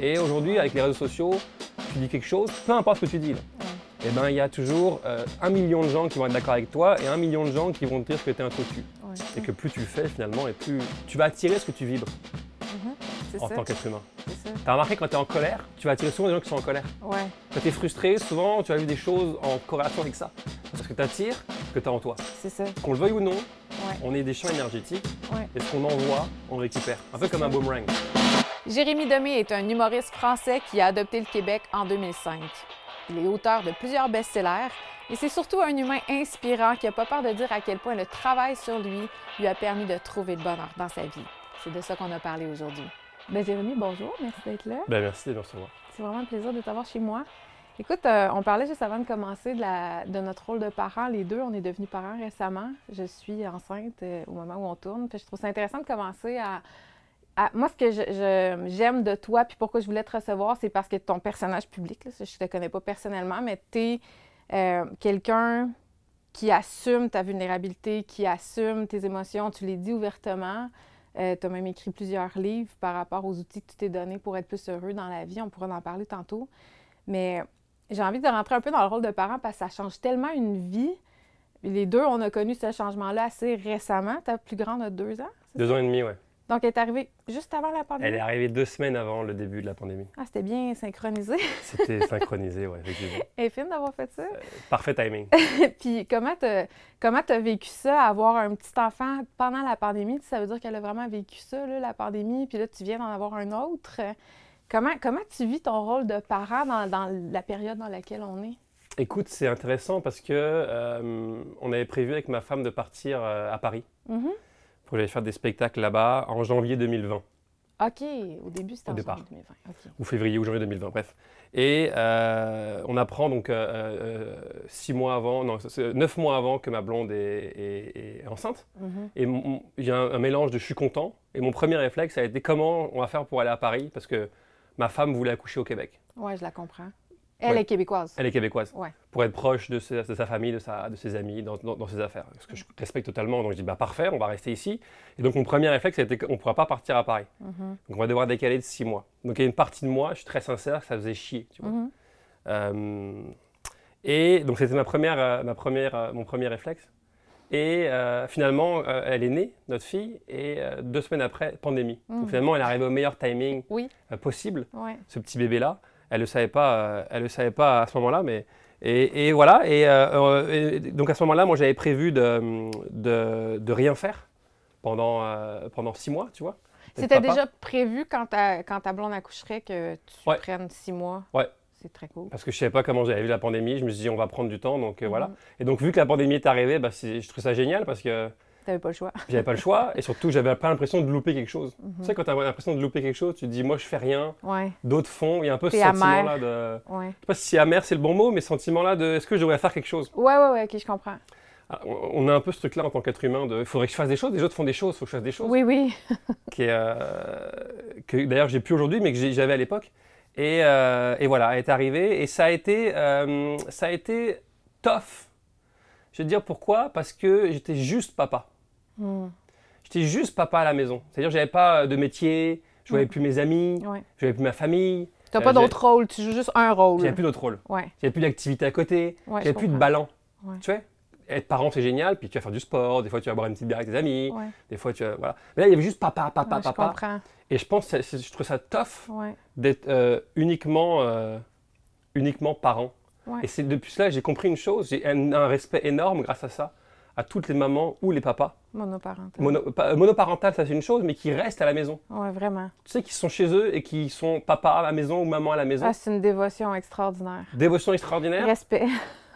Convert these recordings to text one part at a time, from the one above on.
Et aujourd'hui, avec les réseaux sociaux, tu dis quelque chose, peu importe ce que tu dis, là, eh ben, il y a toujours euh, un million de gens qui vont être d'accord avec toi et un million de gens qui vont te dire que tu es un cocu. Ouais. Et que plus tu le fais finalement, et plus tu vas attirer ce que tu vibres C'est en ça. tant qu'être humain. T'as remarqué quand tu es en colère, tu vas attirer souvent des gens qui sont en colère. Ouais. Quand tu es frustré, souvent tu as vu des choses en corrélation avec ça. Parce que tu attires ce que tu as en toi. C'est ça. Qu'on le veuille ou non, Ouais. on est des champs énergétiques Ouais. et ce qu'on envoie, on le récupère. Un peu comme un boomerang. Jérémy Demé est un humoriste français qui a adopté le Québec en 2005. Il est auteur de plusieurs best-sellers et c'est surtout un humain inspirant qui n'a pas peur de dire à quel point le travail sur lui lui a permis de trouver le bonheur dans sa vie. C'est de ça qu'on a parlé aujourd'hui. Ben Jérémy, bonjour, merci d'être là. Ben merci de me recevoir. C'est vraiment un plaisir de t'avoir chez moi. Écoute, euh, on parlait juste avant de commencer de, la- de notre rôle de parents. Les deux, on est devenus parents récemment. Je suis enceinte euh, au moment où on tourne. Je trouve ça intéressant de commencer à... à- moi, ce que je- j'aime de toi, puis pourquoi je voulais te recevoir, c'est parce que ton personnage public, là, je te connais pas personnellement, mais tu es quelqu'un qui assume ta vulnérabilité, qui assume tes émotions. Tu les dis ouvertement. tu as même écrit plusieurs livres par rapport aux outils que tu t'es donnés pour être plus heureux dans la vie. On pourra en parler tantôt. Mais j'ai envie de rentrer un peu dans le rôle de parent parce que ça change tellement une vie. Les deux, on a connu ce changement-là assez récemment. Ta plus grande a deux ans. Deux ça? ans et demi, ouais. Donc, elle est arrivée juste avant la pandémie. Elle est arrivée deux semaines avant le début de la pandémie. Ah, c'était bien synchronisé. C'était synchronisé, ouais, effectivement. Est fine d'avoir fait ça. Parfait timing. Puis comment t'as comment t'as vécu ça, avoir un petit enfant pendant la pandémie? Ça veut dire qu'elle a vraiment vécu ça, là, la pandémie, puis là, tu viens d'en avoir un autre. Comment, comment tu vis ton rôle de parent dans, dans la période dans laquelle on est? Écoute, c'est intéressant parce que euh, on avait prévu avec ma femme de partir euh, à Paris Mhm. Pour aller faire des spectacles là-bas en janvier 2020 OK. Au début, c'était en départ. janvier 2020. OK. ou février ou janvier 2020, bref. Et euh, on apprend donc euh, euh, six mois avant, non, neuf mois avant que ma blonde est, est- est enceinte. Mhm. Et il y a un, un mélange de je suis content. Et mon premier réflexe, ça a été comment on va faire pour aller à Paris parce que ma femme voulait accoucher au Québec. Ouais, je la comprends. Elle Ouais. est québécoise. Elle est québécoise. Ouais. Pour être proche de, ses- de sa famille, de, sa, de ses amis, dans, dans- dans ses affaires. Ce que je respecte totalement. Donc je dis, bah parfait, on va rester ici. Et donc mon premier réflexe, été qu'on ne pourra pas partir à Paris. Mhm. Donc on va devoir décaler de six mois. Donc il y a une partie de moi, je suis très sincère, ça faisait chier. Tu vois. Mhm. Euh, et donc c'était ma première, euh, ma première, euh, mon premier réflexe. Et finalement, elle est née, notre fille, et deux semaines après, pandémie. Donc finalement, elle est arrivée au meilleur timing Oui. possible, Ouais. ce petit bébé-là. Elle ne le savait pas, euh, elle le savait pas à ce moment-là, mais et, et voilà. Et, euh, euh, et donc à ce moment-là, moi, j'avais prévu de, de, de rien faire pendant euh, pendant six mois, tu vois. C'était déjà prévu quand ta, quand ta blonde accoucherait que tu Ouais. prennes six mois? Ouais. C'est très cool. Parce que je savais pas comment j'avais vu la pandémie, je me suis dit on va prendre du temps, donc euh, voilà. Mhm. Et donc vu que la pandémie est arrivée, bah, je trouve ça génial parce que T'avais pas le choix. j'avais pas le choix et surtout j'avais pas l'impression de louper quelque chose. Mhm. Tu sais quand tu as l'impression de louper quelque chose, tu te dis moi je fais rien, Ouais, d'autres font, il y a un peu ce T'es sentiment amer. là de ouais. je sais pas si amer c'est le bon mot mais ce sentiment là de est-ce que je devrais faire quelque chose? Ouais, ouais, ouais, ok, je comprends. Ah, On a un peu ce truc là en tant qu'être humain de il faudrait que je fasse des choses, les autres font des choses, il faut que je fasse des choses Oui, oui. qui est, euh, que d'ailleurs j'ai plus aujourd'hui, mais que j'avais à l'époque. Et, euh, et voilà, elle est arrivée et ça a été, euh, ça a été tough. Je vais te dire pourquoi, parce que j'étais juste papa. Hmm. J'étais juste papa à la maison. C'est-à-dire j'avais pas de métier, je voyais Mm. plus mes amis, Ouais. je voyais plus ma famille, T'as Euh, pas d'autre rôle, tu joues juste un rôle. j'avais plus d'autre rôle. Ouais, J'avais plus d'activité à côté, ouais. j'avais plus de ballon. Ouais. Tu vois être parent, c'est génial, puis tu vas faire du sport, des fois tu vas boire une petite bière avec tes amis, des fois tu vas, voilà. Mais là, il y avait juste papa, papa, ouais, je papa. comprends. Et je pense, que je trouve ça tough d'être euh, uniquement, euh, uniquement parent. Et c'est depuis cela, j'ai compris une chose, j'ai un, un respect énorme grâce à ça, à toutes les mamans ou les papas. monoparental. Mono, euh, monoparental, ça c'est une chose, mais qui restent à la maison. Ouais, vraiment. Tu sais, qui sont chez eux et qui sont papa à la maison ou maman à la maison. Ah, c'est une dévotion extraordinaire. Dévotion extraordinaire, Respect.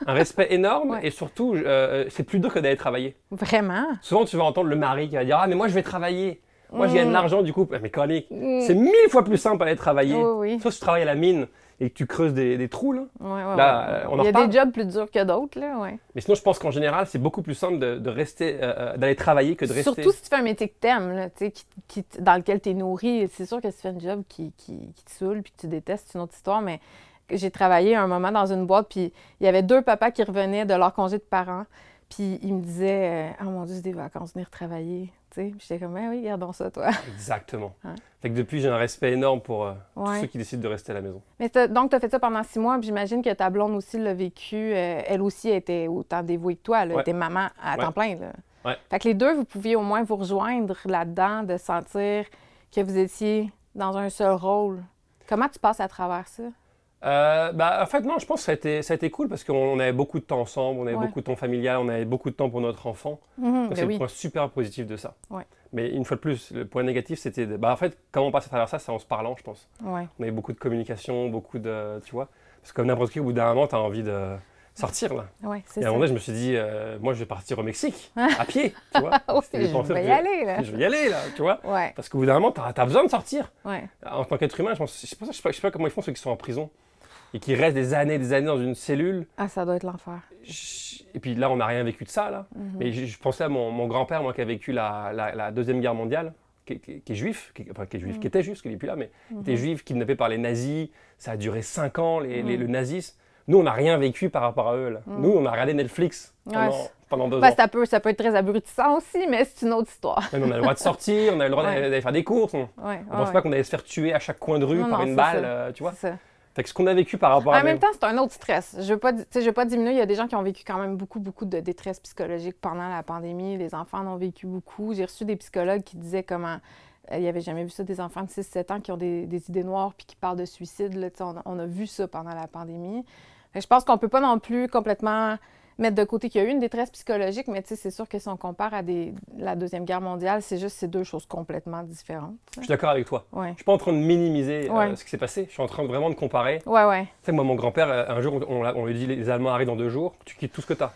un respect énorme, Ouais. et surtout, euh, c'est plus dur que d'aller travailler. Vraiment? Souvent, tu vas entendre le mari qui va dire Ah, mais moi je vais travailler. Moi, je gagne de Mm. l'argent du couple. Ah, Mais conique, Mm. c'est mille fois plus simple d'aller travailler. Oui, oui. Sauf si tu travailles à la mine et que tu creuses des, des trous, là. Ouais, ouais, Là, ouais. euh, on Il y a des jobs plus durs que d'autres, là, ouais. Mais sinon, je pense qu'en général, c'est beaucoup plus simple de, de rester, euh, euh, d'aller travailler que de rester. Surtout si tu fais un métier que t'aimes, là, qui, qui dans lequel tu es nourri. C'est sûr que si tu fais un job qui, qui, qui te saoule puis que tu détestes, c'est une autre histoire, mais j'ai travaillé un moment dans une boîte, puis il y avait deux papas qui revenaient de leur congé de parents. Puis il me disait, euh, oh mon Dieu, c'est des vacances, venir travailler. Tu sais, Puis j'étais comme, Ah oui, gardons ça, toi. Exactement. Fait que depuis, j'ai un respect énorme pour euh, tous ceux qui décident de rester à la maison. Mais donc, tu as fait ça pendant six mois, puis j'imagine que ta blonde aussi l'a vécu. euh, elle aussi était autant dévouée que toi. Elle Ouais. était maman à Ouais. temps plein. Là. Fait que les deux, vous pouviez au moins vous rejoindre là-dedans, de sentir que vous étiez dans un seul rôle. Comment tu passes à travers ça? Euh, bah, en fait, non, je pense que ça a été, ça a été cool parce qu'on on avait beaucoup de temps ensemble, on avait Ouais. beaucoup de temps familial, on avait beaucoup de temps pour notre enfant. Mhm, ben c'est oui. le point super positif de ça. Ouais. Mais une fois de plus, le point négatif, c'était. Bah, en fait, comment on passe à travers ça, c'est en se parlant, je pense. Ouais. On avait beaucoup de communication, beaucoup de. Tu vois Parce que comme n'importe qui, au bout d'un moment, tu as envie de sortir, là. Ouais, Et à un moment donné, je me suis dit, euh, moi, je vais partir au Mexique, à pied, tu vois je vais y que- aller, là. Je vais y aller, là, tu vois Ouais, Parce qu'au bout d'un moment, tu as, besoin de sortir. En tant qu'être humain, je pense, ça que je sais pas, je sais pas comment ils font ceux qui sont en prison et qui restent des années et des années dans une cellule. Ah, ça doit être l'enfer. Et puis là, on n'a rien vécu de ça, là. Mhm. Mais je, je pensais à mon, mon grand-père, moi, qui a vécu la, la- la Deuxième Guerre mondiale, qui, qui- qui est juif, qui, enfin, qui est juif, Mhm. qui était juif, parce qu'il n'est plus là, mais qui Mhm. était juif, kidnappé par les nazis. Ça a duré cinq ans, les- les- Mhm. le nazisme. Nous, on n'a rien vécu par rapport à eux, là. Mhm. Nous, on a regardé Netflix pendant, Ouais, pendant deux Ben, ans. ça, peut, ça peut être très abrutissant aussi, mais c'est une autre histoire. Même on a le droit de sortir, on a le droit Ouais. d'aller faire des courses. On ne pense pas qu'on allait se faire tuer à chaque coin de rue Non, par non, une balle, euh, tu vois. Fait que ce qu'on a vécu par rapport à En même temps, c'est un autre stress. Je veux pas, je veux pas diminuer. Il y a des gens qui ont vécu quand même beaucoup, beaucoup de détresse psychologique pendant la pandémie. Les enfants en ont vécu beaucoup. J'ai reçu des psychologues qui disaient comment euh, ils n'avaient jamais vu ça, des enfants de 6-7 ans qui ont des, des idées noires puis qui parlent de suicide. Là, on, a- on a vu ça pendant la pandémie. Fait que je pense qu'on peut pas non plus complètement mettre de côté qu'il y a eu une détresse psychologique, mais c'est sûr que si on compare à des, la Deuxième Guerre mondiale, c'est juste ces deux choses complètement différentes. Je suis d'accord avec toi. Ouais. Je suis pas en train de minimiser euh, Ouais. ce qui s'est passé. Je suis en train de vraiment de comparer. Ouais, ouais. Tu sais, moi, mon grand-père, euh, un jour, on, lui dit les Allemands arrivent dans deux jours, tu quittes tout ce que tu as.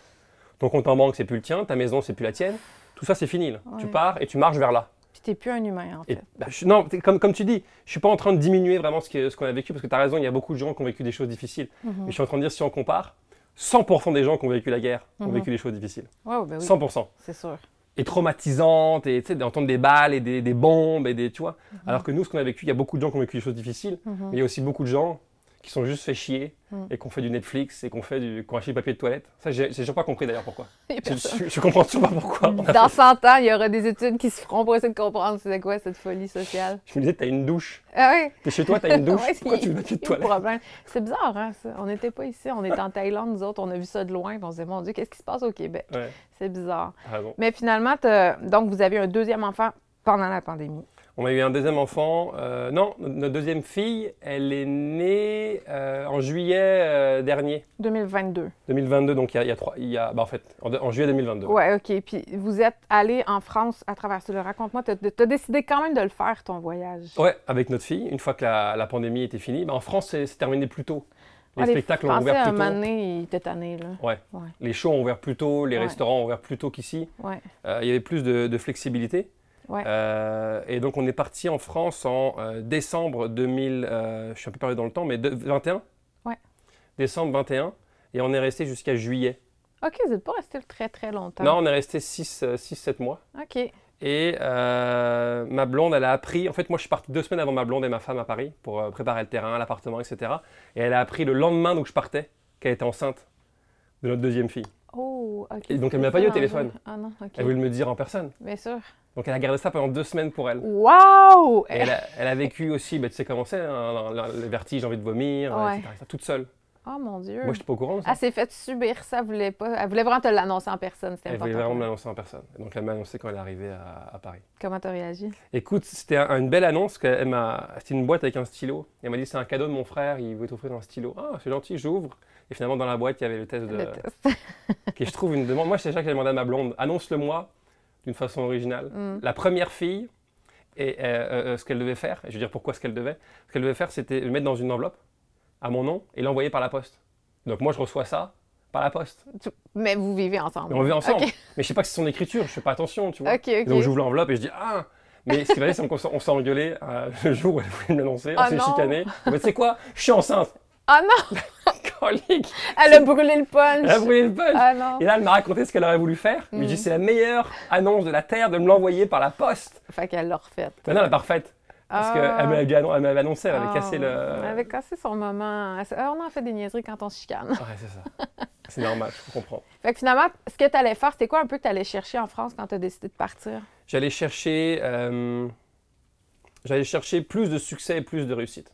Ton compte en banque, c'est plus le tien, ta maison, c'est plus la tienne. Tout ça, c'est fini. là. Tu pars et tu marches vers là. Puis t'es plus un humain, en Et, fait. bah, je- non, comme, comme tu dis, je suis pas en train de diminuer vraiment ce qu'on a vécu, parce que tu as raison, il y a beaucoup de gens qui ont vécu des choses difficiles. Mhm. Mais je suis en train de dire, si on compare, 100% des gens qui ont vécu la guerre ont Mhm. vécu des choses difficiles. Ouais, ouais, ben oui, 100%. c'est sûr. Et traumatisantes, et d'entendre des balles et des, des bombes, et des, tu vois. Alors que nous, ce qu'on a vécu, il y a beaucoup de gens qui ont vécu des choses difficiles, Mhm. mais il y a aussi beaucoup de gens qui sont juste fait chier Mhm. et qui ont fait du Netflix et qui ont fait du, qui ont acheté du papier de toilette. Ça, j'ai toujours pas compris d'ailleurs pourquoi. Je, je- je comprends toujours pas pourquoi. a Dans fait- 100 ans, il y aura des études qui se feront pour essayer de comprendre c'est quoi cette folie sociale. Je me disais, t'as une douche. Ah oui, T'es chez toi, t'as une douche. Ouais, pourquoi tu veux papier de toilette? C'est bizarre, hein, ça. On n'était pas ici, on était en Thaïlande, nous autres, on a vu ça de loin, on se disait, mon Dieu, qu'est-ce qui se passe au Québec? Ouais, C'est bizarre. raison. Mais finalement, donc vous avez un deuxième enfant pendant la pandémie. On a eu un deuxième enfant. euh, non, notre deuxième fille, elle est née euh, en juillet euh, dernier, 2022. 2022. Donc il y a, il y a trois. Il y a, bah, en fait, en, en juillet 2022. Ouais, OK. Puis vous êtes allé en France à travers ça. Raconte-moi, t'as as décidé quand même de le faire, ton voyage. Ouais, avec notre fille, une fois que la, la pandémie était finie. Bah, en France, c'est terminé plus tôt. Les Ah, spectacles ont ouvert un plus tôt. moment donné, il était tanné, là. Ouais. Ouais. Les shows ont ouvert plus tôt, les Ouais. restaurants ont ouvert plus tôt qu'ici. Ouais. Il y avait plus de, de flexibilité. Ouais. Euh, et donc on est parti en France en euh, décembre 2000, euh, je suis un peu perdu dans le temps, mais de- 21 Ouais. Décembre 21. Et on est resté jusqu'à juillet. OK, vous n'êtes pas resté très, très longtemps. Non, on est resté 6-7 mois. OK. Et euh, ma blonde, elle a appris. En fait, moi, je suis parti deux semaines avant ma blonde et ma femme à Paris pour euh, préparer le terrain, l'appartement, etc. Et elle a appris le lendemain où je partais qu'elle était enceinte de notre deuxième fille. Oh, OK. Et donc, elle me l'a pas dit au téléphone. Ah non, OK. Elle voulait me le dire en personne. Bien sûr. Donc, elle a gardé ça pendant deux semaines pour elle. Et elle a, elle a vécu aussi, bah, tu sais comment c'est, hein, le, vertige, envie de vomir, Ouais. etc., toute seule. Oh mon Dieu. Moi, je n'étais pas au courant ça. Elle s'est fait subir ça, elle voulait pas. Elle voulait vraiment te l'annoncer en personne, c'était elle voulait vraiment me l'annoncer en personne. Donc, elle m'a annoncé quand elle est arrivée à, à Paris. Comment t'as réagi? Écoute, c'était un- une belle annonce. m'a- C'était une boîte avec un stylo. Elle m'a dit c'est un cadeau de mon frère, il veut t'offrir un stylo. Ah, c'est gentil, j'ouvre. Et finalement, dans la boîte, il y avait le test de. Le test. que je trouve une demande. Moi, c'est ça que j'ai demandé à ma blonde. Annonce-le-moi d'une façon originale. Mm. La première fille, et euh, euh, ce qu'elle devait faire, et je veux dire pourquoi ce qu'elle devait, ce qu'elle devait faire, c'était le mettre dans une enveloppe à mon nom et l'envoyer par la poste. Donc moi, je reçois ça par la poste. Mais vous vivez ensemble. Et on vit ensemble. Mais je sais pas que c'est son écriture, je fais pas attention, tu vois. OK. ok. Donc j'ouvre l'enveloppe et je dis ah mais ce qui va c'est qu'on s'est- engueulé euh, le jour où elle voulait me l'annoncer, on Ah s'est chicané. Mais tu sais quoi? Je suis enceinte Ah non! Colique Elle a brûlé le punch! Elle a brûlé le punch Ah non! Et là, elle m'a raconté ce qu'elle aurait voulu faire. Je lui ai dit c'est la meilleure annonce de la Terre de me l'envoyer par la poste. Fait qu'elle l'a refaite. Maintenant, elle est parfaite. Parce Ah. qu'elle m'avait elle m'avait annoncé, elle avait Ah. cassé le. Elle avait cassé son moment. Ah, on en fait des niaiseries quand on se chicane. Ouais, c'est ça. C'est normal, je comprends. Fait que finalement, ce que tu allais faire, c'était quoi un peu que tu allais chercher en France quand tu as décidé de partir? J'allais chercher, euh, j'allais chercher plus de succès et plus de réussite.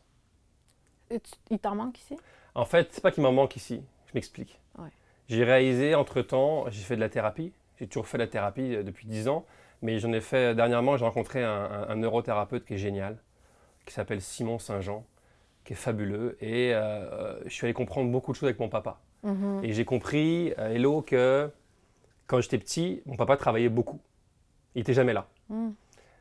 Et tu- il t'en manque ici? En fait, c'est pas qu'il m'en manque ici. Je m'explique. Ouais. J'ai réalisé entre-temps, j'ai fait de la thérapie. J'ai toujours fait de la thérapie euh, depuis 10 ans. Mais j'en ai fait dernièrement, j'ai rencontré un, un- un neurothérapeute qui est génial, qui s'appelle Simon Saint-Jean, qui est fabuleux. Et euh, je suis allé comprendre beaucoup de choses avec mon papa. Mhm. Et j'ai compris, euh, Hello, que quand j'étais petit, mon papa travaillait beaucoup. Il n'était jamais là. Mhm.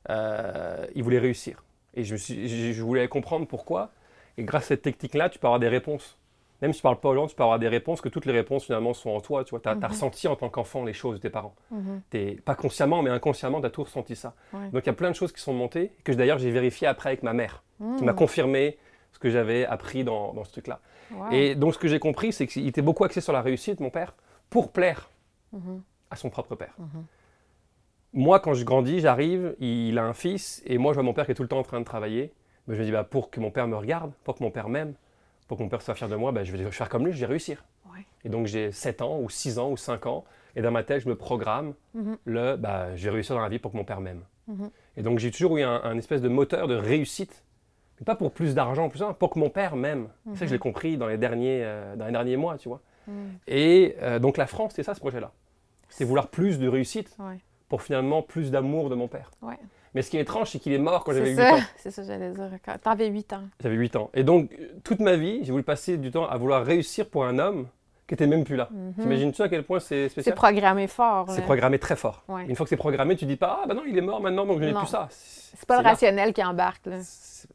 Euh, il voulait réussir. Et je, me suis, je, je voulais comprendre pourquoi. Et grâce à cette technique-là, tu peux avoir des réponses. Même si tu parles pas gens, tu peux avoir des réponses, que toutes les réponses finalement sont en toi. Tu vois, as, Mhm. ressenti en tant qu'enfant les choses de tes parents. T'es- pas consciemment, mais inconsciemment, tu as tout ressenti ça. Ouais. Donc il y a plein de choses qui sont montées, que d'ailleurs j'ai vérifié après avec ma mère, qui m'a confirmé ce que j'avais appris dans, dans ce truc-là. Wow. Et donc ce que j'ai compris, c'est qu'il était beaucoup axé sur la réussite, mon père, pour plaire Mhm. à son propre père. Mhm. Moi, quand je grandis, j'arrive, il a un fils, et moi, je vois mon père qui est tout le temps en train de travailler. Mais je me dis, bah, pour que mon père me regarde, pour que mon père m'aime, pour que mon père soit fier de moi, bah, je vais faire comme lui, je vais réussir. Ouais. Et donc, j'ai 7 ans, ou 6 ans, ou 5 ans, et dans ma tête, je me programme Mhm. le, bah, je vais réussir dans la vie pour que mon père m'aime. Mhm. Et donc, j'ai toujours eu un, un espèce de moteur de réussite, mais pas pour plus d'argent, plus ça, pour que mon père m'aime. C'est ça que je l'ai compris dans les derniers, euh, dans les derniers mois, tu vois. Mhm. Et euh, donc, la France, c'est ça, ce projet-là. C'est vouloir plus de réussite Ouais. pour finalement plus d'amour de mon père. Ouais. Mais ce qui est étrange, c'est qu'il est mort quand j'avais C'est 8 ça, ans. c'est ça j'allais dire. T'avais 8 ans. J'avais 8 ans. Et donc, toute ma vie, j'ai voulu passer du temps à vouloir réussir pour un homme qui était même plus là. Mhm. T'imagines-tu à quel point c'est C'est spécial programmé fort. C'est programmé très fort. Ouais. Une fois que c'est programmé, tu dis pas Ah, bah non, il est mort maintenant, donc je n'ai plus ça. C'est pas le là. rationnel qui embarque. Là. C'est-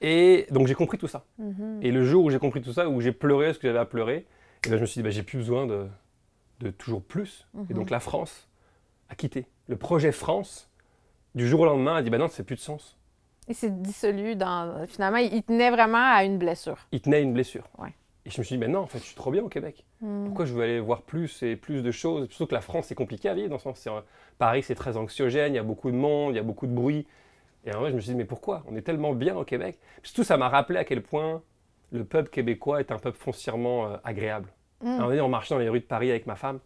Et donc, j'ai compris tout ça. Mhm. Et le jour où j'ai compris tout ça, où j'ai pleuré ce que j'avais à pleurer, et ben, je me suis dit bah, J'ai plus besoin de, de toujours plus. Et Mhm. donc, la France a quitté. Le projet France, du jour au lendemain, a dit Bah non, c'est plus de sens. Il s'est dissolu dans. Finalement, il tenait vraiment à une blessure. il tenait une blessure. Ouais. Et je me suis dit, mais non, en fait, je suis trop bien au Québec. Mhm. Pourquoi je veux aller voir plus et plus de choses? Surtout que la France, c'est compliqué à vivre, dans le sens, euh, Paris, c'est très anxiogène, il y a beaucoup de monde, il y a beaucoup de bruit. Et en vrai, je me suis dit, mais pourquoi? On est tellement bien au Québec. Puis Surtout, ça m'a rappelé à quel point le peuple québécois est un peuple foncièrement euh, agréable. Mhm. À un moment donné, on marchait dans les rues de Paris avec ma femme.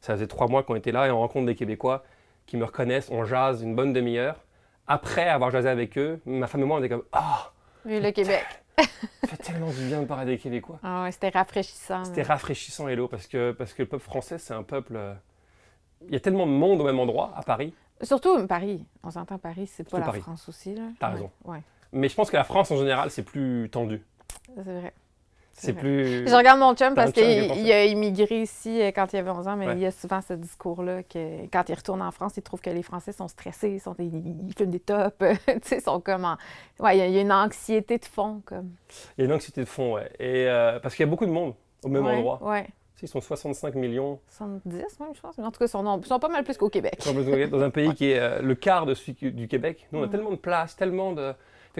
Ça faisait trois mois qu'on était là et on rencontre des Québécois qui me reconnaissent, on jase une bonne demi-heure. Après avoir jasé avec eux, ma femme et moi, on était comme, ah, Vive le Québec. ça fait tellement du bien de parler des Québécois. Ah ouais, c'était rafraîchissant. C'était là. rafraîchissant, Hello, parce que, parce que le peuple français, c'est un peuple. euh, Il y a tellement de monde au même endroit, à Paris. Surtout Paris. On s'entend Paris, c'est pas la Paris. France aussi. là. T'as Ouais, raison. Ouais, Mais je pense que la France, en général, c'est plus tendu. c'est vrai. C'est plus. Je regarde mon chum parce qu'il a immigré ici euh, quand il avait 11 ans, mais Ouais. il y a souvent ce discours-là que quand il retourne en France, il trouve que les Français sont stressés, sont, ils, ils fument des tops, tu sais, ils sont comme en- Ouais, il y, a- une anxiété de fond, comme. Il y a une anxiété de fond, ouais. Et, euh, parce qu'il y a beaucoup de monde au même ouais, endroit. Ils sont 65 millions 70 même, je pense. Mais en tout cas, ils sont, sont pas mal plus qu'au Québec. dans un pays qui est euh, le quart de celui du Québec. Nous, on a Mhm. tellement de place, tellement de.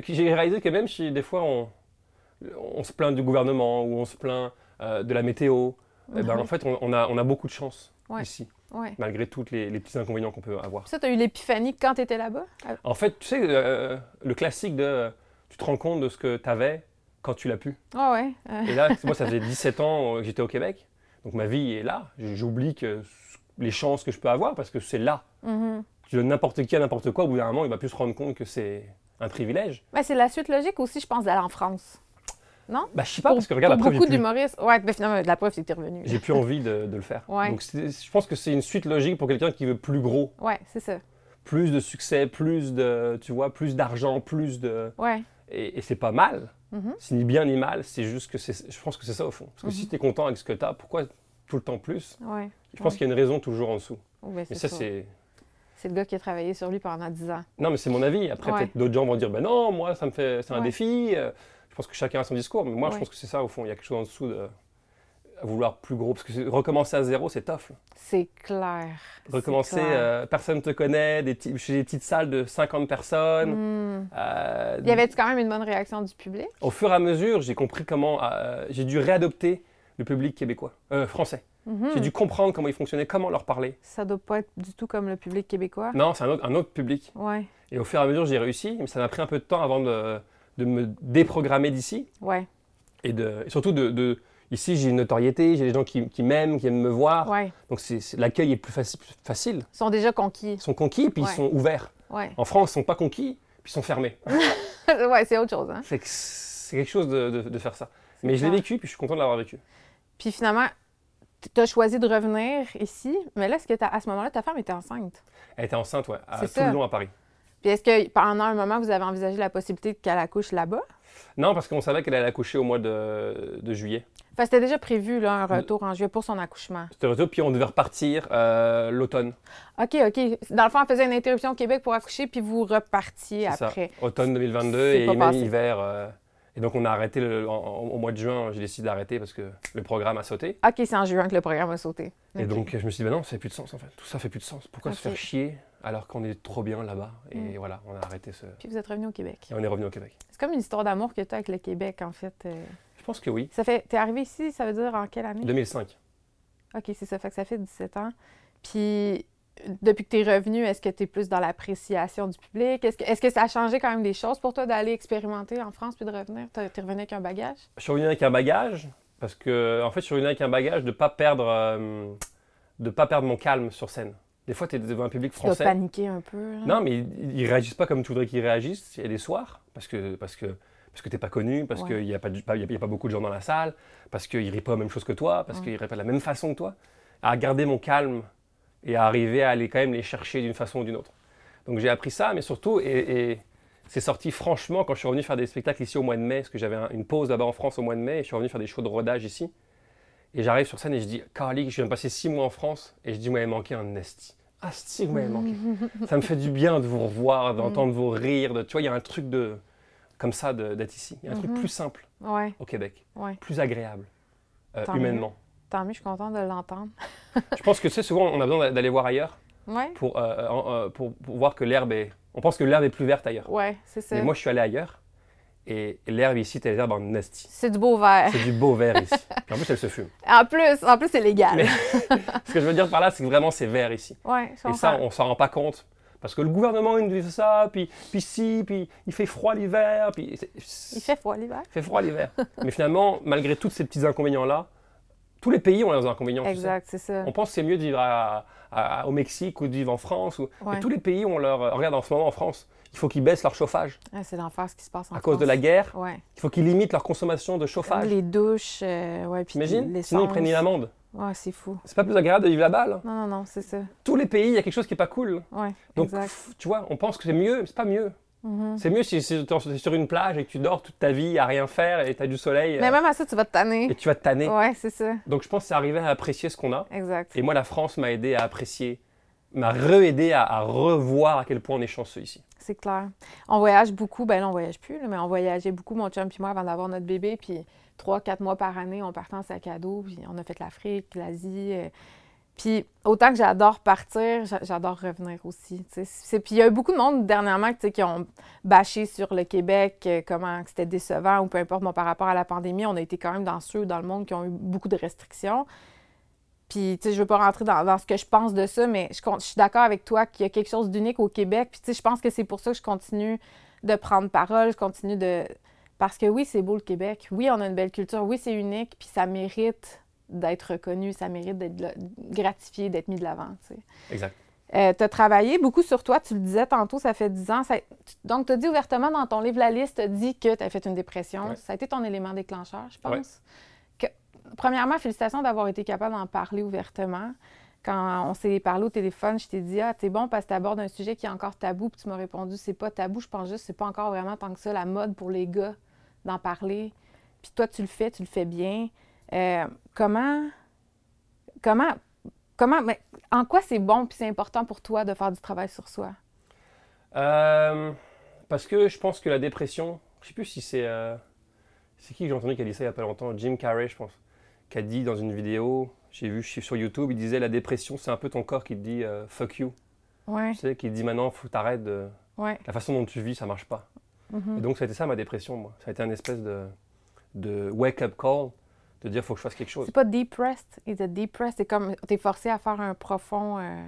J'ai réalisé que même si des fois on, on se plaint du gouvernement ou on se plaint euh, de la météo, eh ben, en fait, on, on a, on a beaucoup de chance Ouais. ici, Ouais. malgré tous les, les petits inconvénients qu'on peut avoir. Ça, tu as eu l'épiphanie quand tu étais là-bas? Ah, En fait, tu sais, euh, le classique de tu te rends compte de ce que tu avais quand tu l'as pu. Ah ouais. euh, Et là, moi, ça faisait 17 ans que j'étais au Québec. Donc ma vie est là. J'oublie que les chances que je peux avoir parce que c'est là. donnes n'importe qui à n'importe quoi, au bout d'un moment, il va plus se rendre compte que c'est un privilège. Ben, c'est la suite logique aussi, je pense, d'aller en France. Bah, je sais pas, pour parce que regarde, pour après, j'ai beaucoup plus, d'humoristes. Ouais, ben, finalement, la preuve, c'est que tu es revenu. j'ai plus envie de, de le faire. Ouais. Donc je pense que c'est une suite logique pour quelqu'un qui veut plus gros, Ouais, c'est ça. plus de succès, plus de, tu vois, plus d'argent, plus de... Ouais. Et, et c'est pas mal. Mhm. C'est ni bien ni mal, c'est juste que c'est, je pense que c'est ça au fond. Parce que si Mhm. tu es content avec ce que tu as, pourquoi tout le temps plus? Ouais. Je pense Ouais. qu'il y a une raison toujours en dessous. Oh, ben, Et c'est ça, ça. c'est. C'est le gars qui a travaillé sur lui pendant 10 ans. Non, mais c'est mon avis. Après, Ouais. peut-être d'autres gens vont dire ben non, moi, ça me fait. C'est un défi. Euh, pense que chacun a son discours. Mais moi, je pense que c'est ça, au fond. Il y a quelque chose en dessous de. à vouloir plus gros. Parce que recommencer à zéro, c'est tough. C'est clair. Recommencer, clair. euh, personne ne te connaît, des des petites salles de 50 personnes. Hmm. Euh, Y avait-tu quand même une bonne réaction du public? Au fur et à mesure, j'ai compris comment. euh, j'ai dû réadopter le public québécois, euh, français. Mhm. J'ai dû comprendre comment ils fonctionnaient, comment leur parler. Ça doit pas être du tout comme le public québécois? Non, c'est un autre, un autre public. Ouais. Et au fur et à mesure, j'ai réussi, mais ça m'a pris un peu de temps avant de, de me déprogrammer d'ici. Ouais. Et, de, et surtout, de, de- Ici, j'ai une notoriété, j'ai des gens qui, qui m'aiment, qui aiment me voir. Ouais. Donc l'accueil est plus faci- plus facile. Ils sont déjà conquis. Ils sont conquis, puis Ouais. ils sont ouverts. Ouais. En France, ils sont pas conquis, puis ils sont fermés. ouais, c'est autre chose, hein. C'est quelque chose de, de- de faire ça. Mais je l'ai vécu, puis je suis content de l'avoir vécu. Puis finalement, tu as choisi de revenir ici, mais là, est-ce que à ce moment-là, ta femme était enceinte? Elle était enceinte, ouais, à tout ça. le long à Paris. Puis est-ce que pendant un moment, vous avez envisagé la possibilité qu'elle accouche là-bas? Non, parce qu'on savait qu'elle allait accoucher au mois de, de juillet. Enfin, c'était déjà prévu, là, un retour en juillet pour son accouchement. C'était retour, puis on devait repartir euh, l'automne. OK, OK. Dans le fond, elle faisait une interruption au Québec pour accoucher, puis vous repartiez ça. après. Automne 2022 C'est et même passé. hiver. euh, et donc on a arrêté le- en- en- au mois de juin. J'ai décidé d'arrêter parce que le programme a sauté. OK, c'est en juin que le programme a sauté. Et donc je me suis dit, bah non, ça fait plus de sens en fait. Tout ça fait plus de sens. Pourquoi se faire chier? Alors qu'on est trop bien là-bas Et Mm. voilà, on a arrêté ce. Puis vous êtes revenu au Québec. Et on est revenu au Québec. C'est comme une histoire d'amour que tu as avec le Québec, en fait. Euh, Je pense que oui. Ça fait... T'es arrivé ici, ça veut dire en quelle année? 2005. OK, c'est ça. Fait que ça fait 17 ans. Puis, depuis que tu es revenu, est-ce que tu es plus dans l'appréciation du public? Est-ce que, est-ce que ça a changé quand même des choses pour toi d'aller expérimenter en France puis de revenir? Tu es revenu avec un bagage? Je suis revenu avec un bagage parce que en fait, je suis revenu avec un bagage de pas perdre, euh, de pas perdre mon calme sur scène. Des fois, tu es devant un public Tu dois français. paniquer un peu. là. Non, mais ils, ils réagissent pas comme tu voudrais qu'ils réagissent. Il y a des soirs, parce que parce que parce que t'es pas connu, parce Ouais. qu'il n'y a, pas il y a- il y a pas beaucoup de gens dans la salle, parce qu'ils rient pas la même chose que toi, parce Ouais. qu'ils rient pas de la même façon que toi. À garder mon calme et à arriver à aller quand même les chercher d'une façon ou d'une autre. Donc j'ai appris ça, mais surtout, et, et c'est sorti franchement quand je suis revenu faire des spectacles ici au mois de mai, parce que j'avais un- une pause là-bas en France au mois de mai, et je suis revenu faire des shows de rodage ici. Et j'arrive sur scène et je dis, Carly, je viens de passer six mois en France, et je dis, vous m'avez manqué un esti. Asti, vous m'avez manqué. Ça me fait du bien de vous revoir, d'entendre vos rires. De, tu vois, il y a un truc de, comme ça d'être ici. Il y a un truc Mhm. plus simple Ouais, au Québec, ouais. plus agréable, euh, Tant humainement. Tant mieux, je suis contente de l'entendre. Je pense que tu sais, souvent, on a besoin d'a- d'aller voir ailleurs Ouais, pour, euh, euh, pour, pour voir que l'herbe est. On pense que l'herbe est plus verte ailleurs. ouais, c'est ça. Mais moi, je suis allé ailleurs et l'herbe ici, t'as les herbes en esti. C'est du beau vert. C'est du beau vert ici. Puis en plus, elle se fume. En plus, en plus, c'est légal. Mais- Ce que je veux dire par là, c'est que vraiment, c'est vert ici. Ouais, je Et ça, on s'en rend pas compte. Parce que le gouvernement, il nous dit ça, puis, puis si, puis il fait froid l'hiver, puis... Il fait froid l'hiver. Il fait froid l'hiver. Mais finalement, malgré tous ces petits inconvénients-là, tous les pays ont leurs inconvénients. Exact, c'est ça. On pense que c'est mieux de vivre à- à- au Mexique ou de vivre en France. Ou... Ouais. Mais tous les pays ont leur... euh, Regarde, en ce moment, en France, il faut qu'ils baissent leur chauffage Ah, c'est l'enfer ce qui se passe en à cause de la guerre. Ouais. Il faut qu'ils limitent leur consommation de chauffage. Les douches, euh, ouais, puis T'imagines les Sinon, ils prennent une amende. Ouais, c'est fou. C'est pas plus agréable de vivre là-bas, là. Non, non, non, c'est ça. Tous les pays, il y a quelque chose qui est pas cool. Ouais, Donc, exact. tu vois, on pense que c'est mieux, mais c'est pas mieux. Mhm. C'est mieux si si tu es sur une plage et que tu dors toute ta vie à rien faire et tu as du soleil Mais euh, même à ça, tu vas te tanner. et tu vas te tanner. Ouais, c'est ça. Donc je pense que c'est arrivé à apprécier ce qu'on a. Exact. Et moi, la France m'a aidé à apprécier, m'a re-aidé à, revoir à quel point on est chanceux ici. C'est clair. On voyage beaucoup. Ben là, on voyage plus, mais on voyageait beaucoup, mon chum puis moi, avant d'avoir notre bébé. Puis trois, quatre mois par année, on partait en sac à dos. Puis on a fait l'Afrique, l'Asie. euh. Puis autant que j'adore partir, j'a- j'adore revenir aussi. Puis il y a eu beaucoup de monde dernièrement qui ont bâché sur le Québec, euh, comment c'était décevant ou peu importe, par rapport à la pandémie. On a été quand même dans ceux dans le monde qui ont eu beaucoup de restrictions. Puis, tu sais, je veux pas rentrer dans, dans ce que je pense de ça, mais je, suis d'accord avec toi qu'il y a quelque chose d'unique au Québec. Puis, tu sais, je pense que c'est pour ça que je continue de prendre parole, je continue de... Parce que oui, c'est beau le Québec. Oui, on a une belle culture. Oui, c'est unique. Puis ça mérite d'être reconnu. Ça mérite d'être gratifié, d'être mis de l'avant, tu sais. Exact. tu as travaillé beaucoup sur toi, tu le disais tantôt, ça fait 10 ans. Ça- donc, tu as dit ouvertement dans ton livre La liste, tu as dit que tu as fait une dépression. Ouais. Ça a été ton élément déclencheur, je pense. Ouais. Premièrement, félicitations d'avoir été capable d'en parler ouvertement. Quand on s'est parlé au téléphone, je t'ai dit Ah, t'es bon parce que tu abordes un sujet qui est encore tabou. Puis tu m'as répondu C'est pas tabou, je pense juste que c'est pas encore vraiment tant que ça la mode pour les gars d'en parler. Puis toi, tu le fais, tu le fais bien. Euh, comment. Comment. Comment. Mais en quoi c'est bon puis c'est important pour toi de faire du travail sur soi? Euh, parce que je pense que la dépression, je sais plus si c'est. euh, c'est qui que j'ai entendu qui a dit ça il y a pas longtemps Jim Carrey, je pense. Qui a dit dans une vidéo, j'ai vu sur YouTube, il disait la dépression, c'est un peu ton corps qui te dit euh, fuck you. Ouais, Tu sais, qui te dit maintenant, faut t'arrêter de. ouais. La façon dont tu vis, ça marche pas. mhm. Et donc, ça a été ça ma dépression, moi. Ça a été un espèce de, de wake-up call, de dire, faut que je fasse quelque chose. C'est pas depressed, it's a depressed. C'est comme, t'es forcé à faire un profond euh,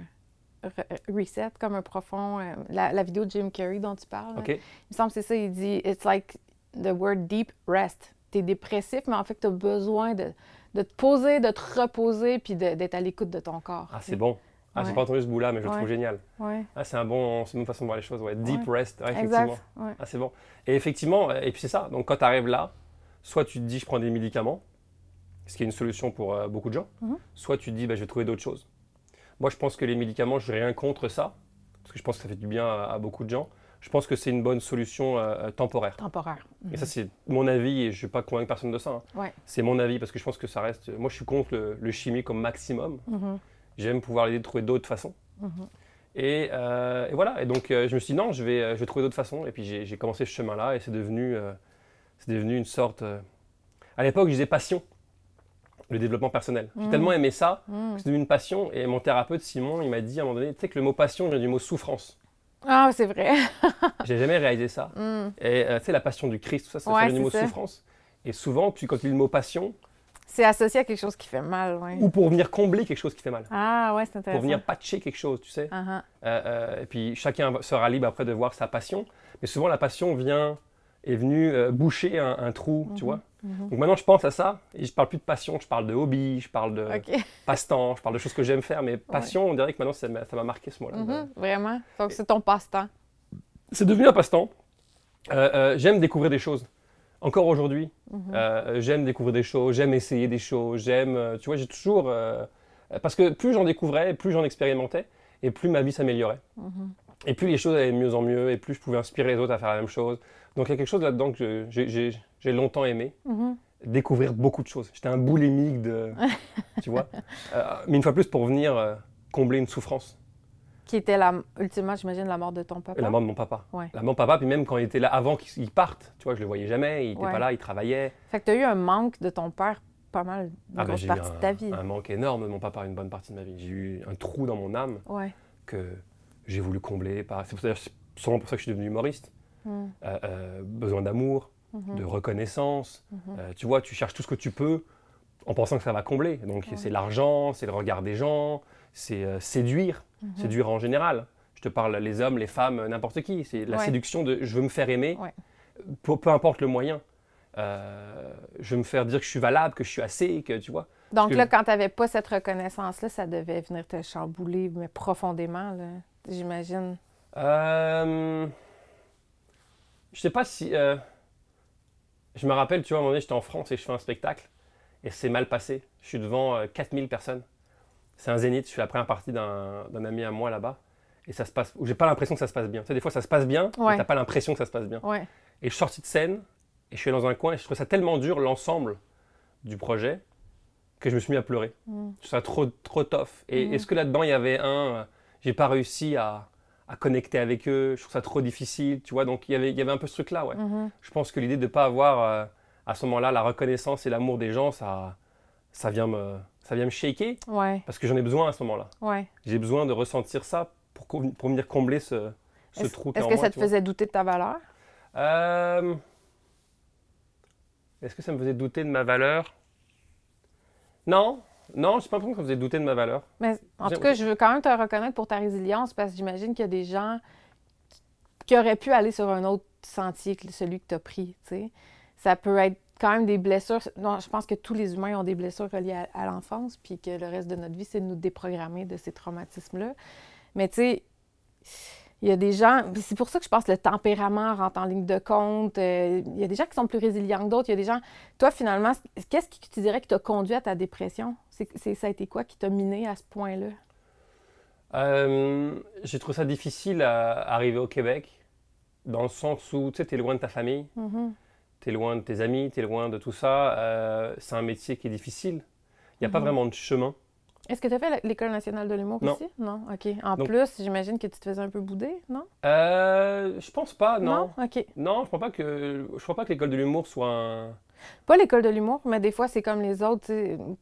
re- reset, comme un profond. euh, la, la vidéo de Jim Carrey dont tu parles, là. Il me semble que c'est ça, il dit It's like the word deep rest. es dépressif, mais en fait, tu as besoin de, de te poser, de te reposer, puis d'être à l'écoute de ton corps. Ah, c'est bon. Ah, Ouais. j'ai pas entendu ce bout-là, mais je le Ouais. trouve génial. Ouais, Ah, c'est un bon, une bonne façon de voir les choses. Ouais. Deep rest, effectivement. Ah, c'est bon. Et effectivement, et puis c'est ça. Donc quand tu arrives là, soit tu te dis je prends des médicaments, ce qui est une solution pour euh, beaucoup de gens, Mhm. soit tu te dis bah, je vais trouver d'autres choses. Moi, je pense que les médicaments, je n'ai rien contre ça, parce que je pense que ça fait du bien à, à beaucoup de gens. Je pense que c'est une bonne solution euh, euh, temporaire. Temporaire. Et ça, c'est mon avis, et je ne vais pas convaincre personne de ça. hein. Ouais. C'est mon avis, parce que je pense que ça reste. Moi, je suis contre le, le chimique au maximum. Mhm. J'aime pouvoir l'aider de trouver d'autres façons. Mhm. Et, euh, et voilà, et donc euh, je me suis dit non, je vais, je vais trouver d'autres façons. Et puis j'ai commencé ce chemin-là et c'est devenu, c'est devenu une sorte. À l'époque, je disais passion, le développement personnel. J'ai Mhm. tellement aimé ça Mhm. que c'est devenu une passion. Et mon thérapeute Simon, il m'a dit à un moment donné, tu sais que le mot passion vient du mot souffrance. Ah, c'est vrai. J'ai jamais réalisé ça. Mhm. Et euh, tu sais, la passion du Christ, tout ça, ça Ouais, c'est mot ça. souffrance. Et souvent, tu, quand tu dis le mot passion, C'est associé à quelque chose qui fait mal, ouais. ou pour venir combler quelque chose qui fait mal, Ah, ouais, c'est intéressant. pour venir patcher quelque chose, tu sais. Ah. Euh, euh, et puis chacun sera libre après de voir sa passion. Mais souvent la passion vient est venue euh, boucher un, un trou, tu Mhm, vois. Mhm. Donc maintenant je pense à ça et je parle plus de passion, je parle de hobby, je parle de passe-temps, je parle de choses que j'aime faire. Mais passion, on dirait que maintenant ça m'a marqué ce mot-là. Mhm, Vraiment. Donc, c'est ton passe-temps. C'est devenu un passe-temps. Euh, euh, j'aime découvrir des choses. Encore aujourd'hui, Mhm. euh, j'aime découvrir des choses, j'aime essayer des choses, j'aime, tu vois, j'ai toujours, parce que plus j'en découvrais, plus j'en expérimentais, et plus ma vie s'améliorait. Et plus les choses allaient de mieux en mieux, et plus je pouvais inspirer les autres à faire la même chose. Donc il y a quelque chose là-dedans que j'ai- j'ai longtemps aimé, Mhm. découvrir beaucoup de choses. J'étais un boulimique de, tu vois. Euh, mais une fois plus pour venir euh, combler une souffrance. Qui était, la, ultimement, j'imagine, la mort de ton papa. La mort de mon papa. Ouais. La mort de papa, puis même quand il était là, avant qu'il il parte, tu vois, je le voyais jamais, il n'était Ouais. pas là, il travaillait. Fait que tu as eu un manque de ton père pas mal, une Ah ben, grosse eu partie un, de ta vie. un manque énorme de mon papa une bonne partie de ma vie. J'ai eu un trou dans mon âme Ouais. que j'ai voulu combler. Par... C'est sûrement pour ça que je suis devenu humoriste. Euh, euh, besoin d'amour, Mhm. de reconnaissance. Mhm. Euh, tu vois, tu cherches tout ce que tu peux en pensant que ça va combler. Donc Ouais. c'est l'argent, c'est le regard des gens, c'est euh, séduire, Mhm. séduire en général. Je te parle les hommes, les femmes, n'importe qui. C'est la Ouais. séduction de je veux me faire aimer, Ouais. peu, peu importe le moyen. Euh, je veux me faire dire que je suis valable, que je suis assez, que tu vois. Donc que- là, quand tu n'avais pas cette reconnaissance-là, ça devait venir te chambouler, mais profondément, j'imagine. Euh, je sais pas si. euh, je me rappelle, tu vois, à un moment donné, j'étais en France et je fais un spectacle et c'est mal passé. Je suis devant euh, 4000 personnes. C'est un zénith, je suis la première partie d'un d'un ami à moi là-bas. Et ça se passe. J'ai pas l'impression que ça se passe bien. Tu sais, des fois ça se passe bien, Ouais. mais t'as pas l'impression que ça se passe bien. Ouais. Et je suis sorti de scène et je suis allé dans un coin et je trouve ça tellement dur, l'ensemble du projet, que je me suis mis à pleurer. Mm. Je trouve ça trop, trop tough. Et Mhm. est-ce que là-dedans, il y avait un, euh, j'ai pas réussi à, à connecter avec eux, je trouve ça trop difficile, tu vois. Donc il y avait, il y avait un peu ce truc-là, ouais. Mhm. Je pense que l'idée de ne pas avoir euh, à ce moment-là la reconnaissance et l'amour des gens, ça, ça, vient me, ça vient me shaker Ouais. parce que j'en ai besoin à ce moment-là. Ouais. J'ai besoin de ressentir ça pour, pour venir combler ce, trou est-ce que moi, ça te vois. faisait douter de ta valeur? Euh, Est-ce que ça me faisait douter de ma valeur? Non, non, j'ai pas l'impression que me faisait douter de ma valeur. Mais en tout cas, je veux quand même te reconnaître pour ta résilience parce que j'imagine qu'il y a des gens qui auraient pu aller sur un autre sentier que celui que tu as pris. sais. Ça peut être quand même des blessures. Non, je pense que tous les humains ont des blessures reliées à, à l'enfance, puis que le reste de notre vie, c'est de nous déprogrammer de ces traumatismes-là. Mais tu sais, il y a des gens, c'est pour ça que je pense que le tempérament rentre en ligne de compte. Euh, il y a des gens qui sont plus résilients que d'autres. Il y a des gens. Toi, finalement, qu'est-ce que tu dirais qui t'a conduit à ta dépression? C'est, ça a été quoi qui t'a miné à ce point-là? Euh, j'ai trouvé ça difficile à arriver au Québec, dans le sens où tu es loin de ta famille, Mhm. tu es loin de tes amis, tu es loin de tout ça. Euh, c'est un métier qui est difficile. Il n'y a pas Mhm. vraiment de chemin. Est-ce que tu as fait l'École nationale de l'humour Non. aussi? Non? OK. En Donc- plus, j'imagine que tu te faisais un peu bouder, non? Euh, je pense pas, non? OK. Non, je crois pas que je crois pas que l'école de l'humour soit un. Pas l'école de l'humour, mais des fois, c'est comme les autres.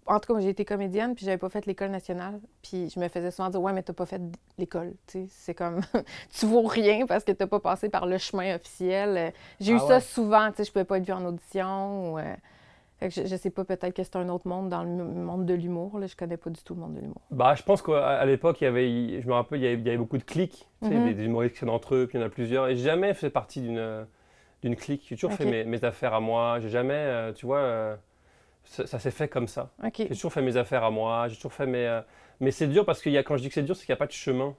En tout cas, moi, j'ai été comédienne, puis j'avais pas fait l'école nationale. Puis je me faisais souvent dire, ouais, mais t'as pas fait l'école. C'est comme, tu vaux rien parce que t'as pas passé par le chemin officiel. J'ai eu Ah ça souvent, je pouvais pas être vue en audition. Ou, euh, fait que je, je sais pas, peut-être que c'est un autre monde dans le monde de l'humour. Là. Je connais pas du tout le monde de l'humour. Bah, je pense qu'à l'époque, il y avait, je me rappelle, il y avait, il y avait beaucoup de clics, tu sais, Mhm. des, des humoristes qui sont entre eux, puis il y en a plusieurs. Et jamais fait partie d'une d'une clique. J'ai toujours fait mes, mes affaires à moi. J'ai jamais, euh, tu vois, euh, ça, ça s'est fait comme ça. J'ai toujours fait mes affaires à moi. J'ai toujours fait mes. euh, mais c'est dur parce que y a, quand je dis que c'est dur, c'est qu'il n'y a pas de chemin.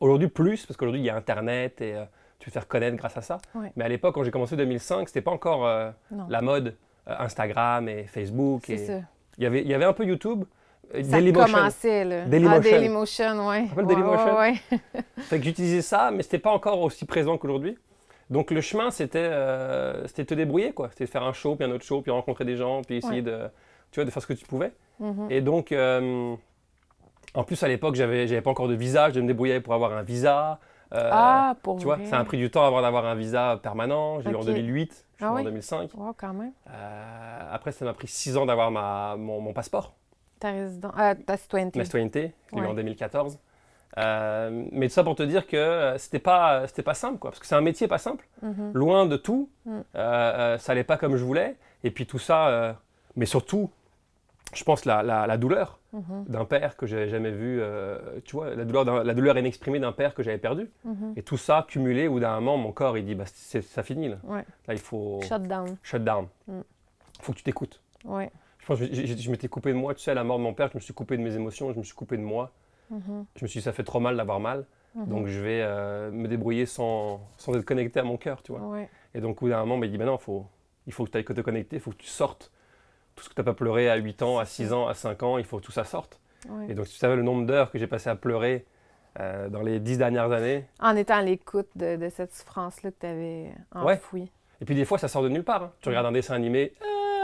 Aujourd'hui, plus, parce qu'aujourd'hui, il y a Internet et tu peux te faire connaître grâce à ça. Ouais. Mais à l'époque, quand j'ai commencé en 2005, c'était pas encore la mode Instagram et Facebook. C'est et- ça. Il y avait, il y avait un peu YouTube. Ça Dailymotion. commençait, là. Dailymotion. Ah, Dailymotion, oui. rappelles Dailymotion? Ouais, ouais. Fait que j'utilisais ça, mais c'était pas encore aussi présent qu'aujourd'hui. Donc le chemin, c'était euh, c'était te débrouiller, quoi. C'était faire un show, puis un autre show, puis rencontrer des gens, puis essayer Ouais. de, tu vois, de faire ce que tu pouvais. Mhm. Et donc, euh, en plus, à l'époque, j'avais j'avais pas encore de visa, je devais me débrouiller pour avoir un visa. Euh, ah, pour tu vois, ça a pris du temps avant d'avoir un visa permanent. J'ai eu en Ok. 2008, je suis Ah en oui? 2005. Wow, quand même. Euh, après, ça m'a pris 6 ans d'avoir ma- mon, mon passeport, Ta résidence. Ta citoyenneté. ma citoyenneté. Je l'ai eu en 2014. Euh, mais tout ça pour te dire que euh, c'était pas, c'était pas simple, quoi. Parce que c'est un métier pas simple. Mhm. loin de tout. Mm. Euh, ça allait pas comme je voulais. Et puis tout ça, euh, mais surtout, je pense la, la, la douleur Mhm. d'un père que j'avais jamais vu. tu vois, la douleur, la douleur inexprimée d'un père que j'avais perdu. Mhm. Et tout ça cumulé, bout d'un moment, mon corps il dit, bah, ça finit là. Ouais. Là, il faut Shut down. shut down. Mm. faut que tu t'écoutes. Ouais. Je pense que je, je- je m'étais coupé de moi, tu sais, à la mort de mon père, je me suis coupé de mes émotions, je me suis coupé de moi. Mhm. Je me suis dit, ça fait trop mal d'avoir mal, Mhm. donc je vais euh, me débrouiller sans, sans être connecté à mon cœur, tu vois. Ouais. Et donc, au bout d'un moment, il dit bah non, faut, il faut que tu ailles te connecter, il faut que tu sortes. Tout ce que tu n'as pas pleuré à 8 ans, à 6 ans, à 5 ans, il faut que tout ça sorte. Ouais. Et donc, si tu savais le nombre d'heures que j'ai passé à pleurer euh, dans les 10 dernières années, En étant à l'écoute de, de cette souffrance-là que tu avais Ouais. enfouie. et puis des fois, ça sort de nulle part. hein. Tu regardes un dessin animé.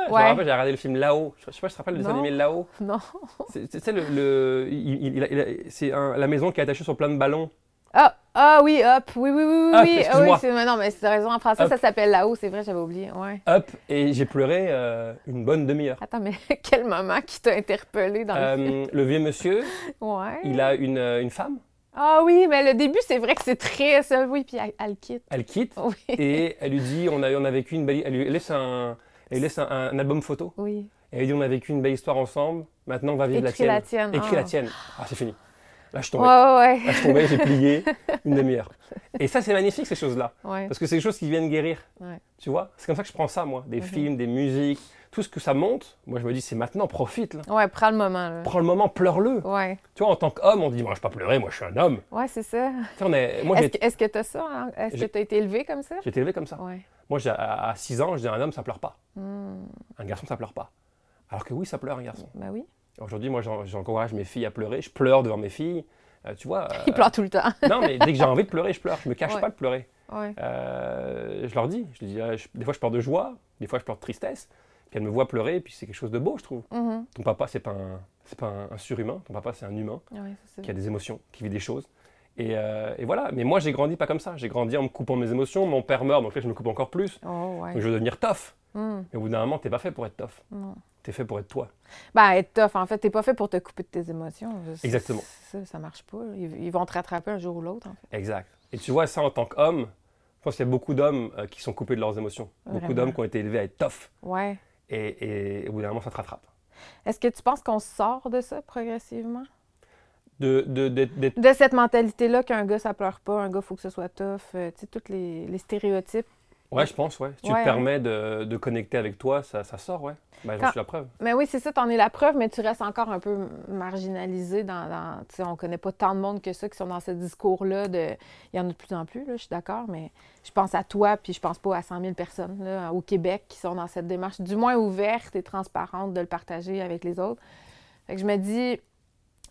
Je me rappelle, j'ai regardé le film Là-haut. Je sais pas si tu te rappelles le dessin animé Là-haut. Non. C'est c'est- c'est le, le- il- il- c'est la maison qui est attachée sur plein de ballons. Ah, ah oui, hop. Oui, oui, oui, oui. Up, oui. Ah oui, c'est- non, mais c'est raison. En français, Up. ça s'appelle là-haut. C'est vrai, j'avais oublié. Ouais. Hop, et j'ai pleuré euh, une bonne demi-heure. Attends, mais quel moment qui t'a interpellé dans le film? Euh, le vieux monsieur, Ouais. il a une, euh, une femme, Ah oui, mais le début, c'est vrai que c'est très. Oui, puis elle, elle quitte. elle quitte. Oui. Et elle lui dit, on a, on a vécu une belle... Elle lui laisse un, elle lui laisse un, un album photo. Oui. Et elle lui dit, on a vécu une belle histoire ensemble. Maintenant, on va vivre Écris la la tienne. tienne. Écris Ah. la tienne. Ah, c'est fini. Là, je tombais. ouais, Là, je tombais, j'ai plié une demi-heure. Et ça, c'est magnifique, ces choses-là. ouais. Parce que c'est des choses qui viennent guérir. Ouais. Tu vois? C'est comme ça que je prends ça, moi. Des Mhm. films, des musiques, tout ce que ça monte. Moi, je me dis, c'est maintenant, profite. Là. Ouais, prends le moment, là. Prends le moment, pleure-le. Ouais. Tu vois, en tant qu'homme, on dit, moi, je ne pas pleurer, moi, je suis un homme. Ouais, c'est ça. Tu sais, est... Moi, Est-ce que est-ce que t'as ça? hein? Est-ce que J'ai- t'as été élevé comme ça? j'ai été élevé comme ça. Ouais. Moi, j'ai- à 6 ans, je dis, un homme, ça pleure pas. Hmm. Un garçon, ça pleure pas. Alors que oui, ça pleure, un garçon. Ben oui. Aujourd'hui, moi, j'en- j'encourage mes filles à pleurer. Je pleure devant mes filles. Euh, tu vois. Euh, pleure tout le temps. Non, mais dès que j'ai envie de pleurer, je pleure. Je me cache Ouais. pas de pleurer. Ouais. Euh, je leur dis. Je dis, euh, je- des fois, je pleure de joie. Des fois, je pleure de tristesse. Puis elles me voient pleurer. Et puis c'est quelque chose de beau, je trouve. Mhm. Ton papa, c'est pas un, c'est pas un, un surhumain. Ton papa, c'est un humain Ouais, c'est qui a des émotions, qui vit des choses. Et, euh, et voilà. Mais moi, j'ai grandi pas comme ça. J'ai grandi en me coupant mes émotions. Mon père meurt, donc là, je me coupe encore plus. Oh, ouais. Donc je veux devenir tough. Hmm. Mais au bout d'un moment, t'es pas fait pour être tough. Non. T'es fait pour être toi. Ben, être tough, en fait, t'es pas fait pour te couper de tes émotions. Exactement. Ça, ça marche pas. Ils, ils vont te rattraper un jour ou l'autre, en fait. Exact. Et tu vois, ça en tant qu'homme, je pense qu'il y a beaucoup d'hommes euh, qui sont coupés de leurs émotions. Beaucoup d'hommes qui ont été élevés à être tough. Ouais. Et, et au bout d'un moment, ça te rattrape. Est-ce que tu penses qu'on sort de ça progressivement? De, de, d'être- De cette mentalité-là qu'un gars, ça pleure pas, un gars, faut que ce soit tough, euh, tu sais, tous les, les stéréotypes. Ouais, je pense, ouais. Si tu Ouais, te permets de, de connecter avec toi, ça, ça sort, ouais. Ben, j'en Quand- suis la preuve. Mais oui, c'est ça, t'en es la preuve, mais tu restes encore un peu marginalisé dans... dans tu sais, on connaît pas tant de monde que ça qui sont dans ce discours-là. De... Il y en a de plus en plus, là, je suis d'accord, mais je pense à toi, puis je pense pas à 100 000 personnes là, au Québec qui sont dans cette démarche, du moins ouverte et transparente de le partager avec les autres. Fait que je me dis,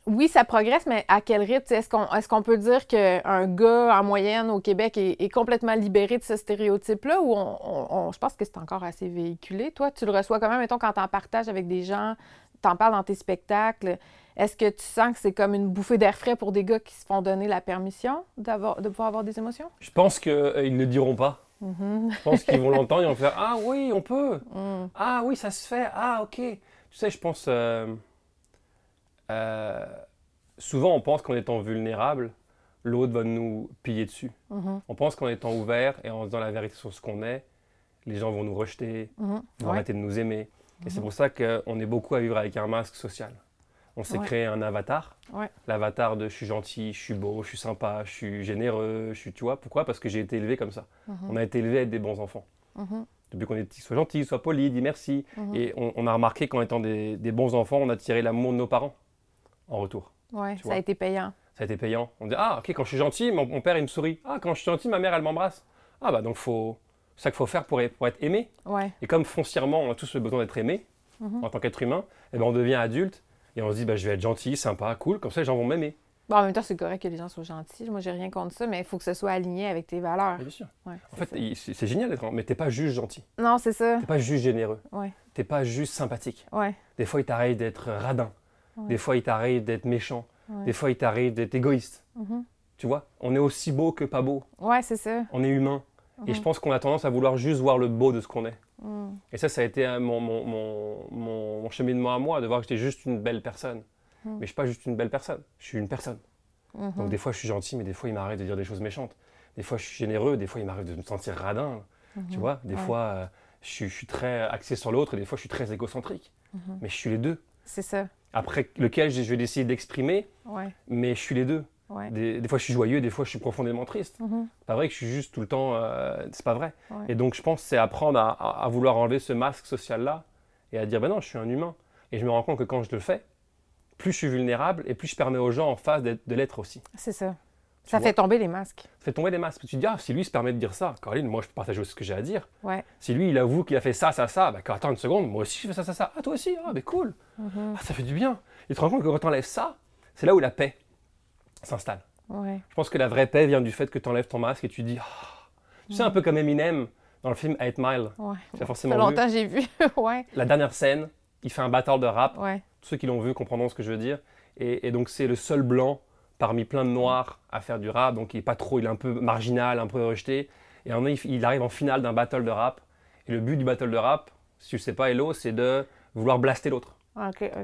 oui, ça progresse, mais à quel rythme? Est-ce qu'on est peut dire qu'un gars en moyenne au Québec est, est complètement libéré de ce stéréotype-là ou on, on- on- je pense que c'est encore assez véhiculé? Toi, tu le reçois quand même, mettons, quand t'en partages avec des gens, t'en parles dans tes spectacles. Est-ce que tu sens que c'est comme une bouffée d'air frais pour des gars qui se font donner la permission d'avoir, de pouvoir avoir des émotions? Je pense qu'ils ne le diront pas. Mhm. Je pense qu'ils vont l'entendre, ils vont faire Ah oui, on peut. Mm. Ah oui, ça se fait. Ah ok. Tu sais, je pense. euh, euh, souvent, on pense qu'en étant vulnérable, l'autre va nous piller dessus. Mhm. On pense qu'en étant ouvert et en disant la vérité sur ce qu'on est, les gens vont nous rejeter, Mhm. vont Ouais. arrêter de nous aimer. Et c'est pour ça qu'on est beaucoup à vivre avec un masque social. On s'est Ouais. créé un avatar. Ouais. L'avatar de je suis gentil, je suis beau, je suis sympa, je suis généreux, je suis, tu vois. Pourquoi? Parce que j'ai été élevé comme ça. Mhm. On a été élevé à être des bons enfants. Mhm. Depuis qu'on est petit, sois gentil, sois poli, dis merci. Mhm. Et on, on a remarqué qu'en étant des, des bons enfants, on a tiré l'amour de nos parents en retour. Ouais, ça vois. a été payant. Ça a été payant. On dit Ah, ok, quand je suis gentil, mon, mon père il me sourit. Ah, quand je suis gentil, ma mère elle m'embrasse. Ah, bah donc faut. C'est ça qu'il faut faire pour, être- pour être aimé. Ouais. Et comme foncièrement, on a tous le besoin d'être aimé Mhm. en tant qu'être humain, et ben on devient adulte et on se dit bah, je vais être gentil, sympa, cool, comme ça les gens vont m'aimer. Bon, en même temps, c'est correct que les gens soient gentils. Moi, j'ai rien contre ça, mais il faut que ce soit aligné avec tes valeurs. Bien sûr. Ouais, En fait, c'est génial d'être, mais t'es pas juste gentil, Non, c'est ça. t'es pas juste généreux, Ouais. t'es pas juste sympathique. Ouais. Des fois, il t'arrive d'être radin. Ouais. Des fois, il t'arrive d'être méchant. Ouais. Des fois, il t'arrive d'être égoïste. Mhm. Tu vois, on est aussi beau que pas beau. Ouais, c'est ça. On est humain. Et Mhm. je pense qu'on a tendance à vouloir juste voir le beau de ce qu'on est. Mm. Et ça, ça a été euh, mon, mon, mon, mon- cheminement à moi, de voir que j'étais juste une belle personne. Mhm. Mais je suis pas juste une belle personne, je suis une personne. Mhm. Donc des fois, je suis gentil, mais des fois, il m'arrive de dire des choses méchantes. Des fois, je suis généreux, des fois, il m'arrive de me sentir radin. Tu Mhm. vois, des Ouais. fois, euh, je, suis, je suis très axé sur l'autre, et des fois, je suis très égocentrique. Mhm. Mais je suis les deux. C'est ça. Après, lequel je vais décider d'exprimer, Ouais. mais je suis les deux. Ouais. Des, des fois, je suis joyeux, des fois, je suis profondément triste. Mhm. C'est pas vrai que je suis juste tout le temps. euh, c'est pas vrai. Ouais. Et donc, je pense que c'est apprendre à, à- à vouloir enlever ce masque social-là et à dire ben non, je suis un humain. Et je me rends compte que quand je le fais, plus je suis vulnérable et plus je permets aux gens en face de l'être aussi. C'est ça. Ça vois? fait tomber les masques. Ça fait tomber les masques. Tu te dis, ah, si lui se permet de dire ça, Caroline, moi, je peux partager ce que j'ai à dire. Ouais. Si lui, il avoue qu'il a fait ça, ça, ça, bah, attends une seconde, moi aussi, je fais ça, ça, ça. Ah, toi aussi, ah, mais cool. Mhm. Ah, ça fait du bien. Et tu te rends compte que quand tu enlèves ça, c'est là où la paix s'installe. Ouais. Je pense que la vraie paix vient du fait que tu enlèves ton masque et tu dis, ah. tu sais, un peu comme Eminem dans le film 8 Mile. Ouais. Tu as Ça forcément fait vu. longtemps j'ai vu. ouais. La dernière scène, il fait un battle de rap. Ouais. Tous ceux qui l'ont vu comprendront ce que je veux dire. Et, et donc, c'est le seul blanc parmi plein de noirs à faire du rap. Donc, il est pas trop, il est un peu marginal, un peu rejeté. Et moment, il, il arrive en finale d'un battle de rap. Et le but du battle de rap, si tu sais pas, Hello, c'est de vouloir blaster l'autre.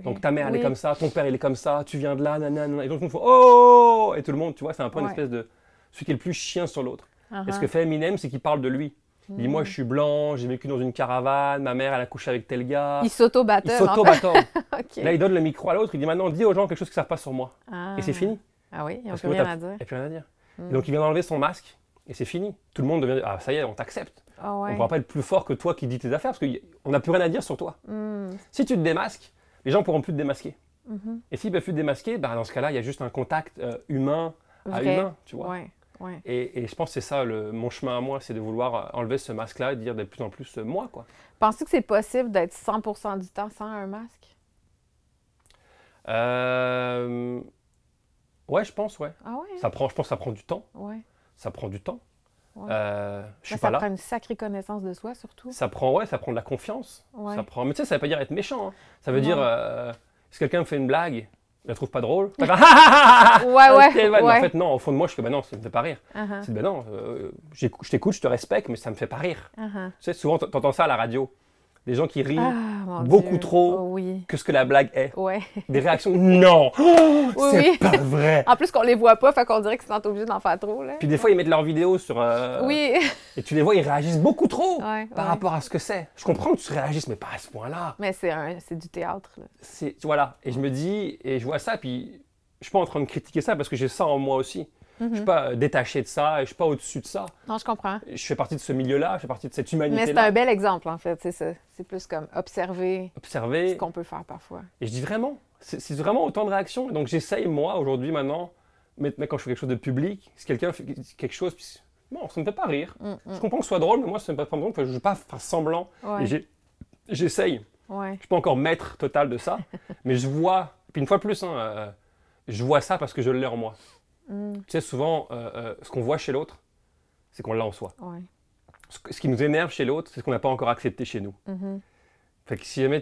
Donc, ta mère, elle est comme ça, ton père, il est comme ça, tu viens de là, nanana. Et donc, tout le monde fait Oh Et tout le monde, tu vois, c'est un peu une espèce de. Celui qui est le plus chien sur l'autre. Uh-huh. Et ce que fait Eminem, c'est qu'il parle de lui. Il dit Mm. Moi, je suis blanc, j'ai vécu dans une caravane, ma mère, elle a couché avec tel gars. Il s'auto-battle. Il s'auto-battle. Ok. Là, il donne le micro à l'autre, il dit maintenant, dis aux gens quelque chose qui ne savent pas sur moi. Ah. Et c'est fini. Ah oui, il n'y a plus rien à dire. Il n'y a plus rien à dire. Mm. Et donc, il vient d'enlever son masque, et c'est fini. Tout le monde devient Ah, ça y est, on t'accepte. Ah On ne pourra pas être plus fort que toi qui dis tes affaires, parce qu'on n'a plus rien à dire sur toi. Mm. Si tu te démasques, les gens ne pourront plus te démasquer. Mhm. Et s'ils ne peuvent plus te démasquer, bah, dans ce cas-là, il y a juste un contact euh, humain à Vrai. humain, tu vois. Ouais. Ouais. Et, et je pense que c'est ça, le, mon chemin à moi, c'est de vouloir euh, enlever ce masque-là et dire de plus en plus euh, moi, quoi. Penses-tu que c'est possible d'être 100% du temps sans un masque? Euh, Ouais, je pense, ouais. Ah ouais? Ça prend, je pense que ça prend du temps. Ouais. Ça prend du temps. Ouais. Euh, je suis Ben, pas ça là. prend une sacrée connaissance de soi, surtout. Ça prend, ouais, ça prend de la confiance. Ouais. Ça prend, mais tu sais, ça veut pas dire être méchant. hein. Ça veut dire, euh, si quelqu'un me fait une blague, je la trouve pas drôle. Ouais, ouais. Ok, ouais, en fait, non, au fond de moi, je fais, bah non, ça me fait pas rire. Uh-huh, C'est, bah non, euh, j'écoute- je t'écoute, je te respecte, mais ça me fait pas rire. uh-huh. Tu sais, souvent, t'entends ça à la radio. Des gens qui rient Ah, beaucoup Dieu. trop. Oh, oui. que ce que la blague est. Ouais. Des réactions, non, Oh, Oui, c'est oui. pas vrai. En plus qu'on les voit pas, fait qu'on dirait qu'ils sont obligés d'en faire trop, là. Puis des fois, ils mettent leurs vidéos sur. euh, Oui. Et tu les vois, ils réagissent beaucoup trop Ouais, par ouais. rapport à ce que c'est. Je comprends que tu réagisses, mais pas à ce point-là. Mais c'est du théâtre. C'est voilà. Et je me dis, et je vois ça, puis je suis pas en train de critiquer ça parce que j'ai ça en moi aussi. Je suis Mhm. pas euh, détaché de ça, et je suis pas au-dessus de ça. Non, je comprends. Je fais partie de ce milieu-là, je fais partie de cette Mais c'est un bel exemple, en fait, c'est ça. C'est plus comme observer ce Observer. qu'on peut faire parfois. Et je dis vraiment, c'est vraiment autant de réactions. Donc j'essaye, moi, aujourd'hui, maintenant, maintenant quand je fais quelque chose de public, si quelqu'un fait quelque chose, puis bon, ça me fait pas rire. Mm, mm. Je comprends que ce soit drôle, mais moi, ça me fait pas drôle. Je ne veux pas faire semblant. Ouais. J'essaye. Ouais. Je suis pas encore maître total de ça, mais je vois, puis une fois de plus, hein, euh, je vois ça parce que je l'ai en moi. Mm, Tu sais, souvent, euh, euh, ce qu'on voit chez l'autre, c'est qu'on l'a en soi. ouais. Ce, qui nous énerve chez l'autre, c'est ce qu'on n'a pas encore accepté chez nous. Mhm. Fait que si jamais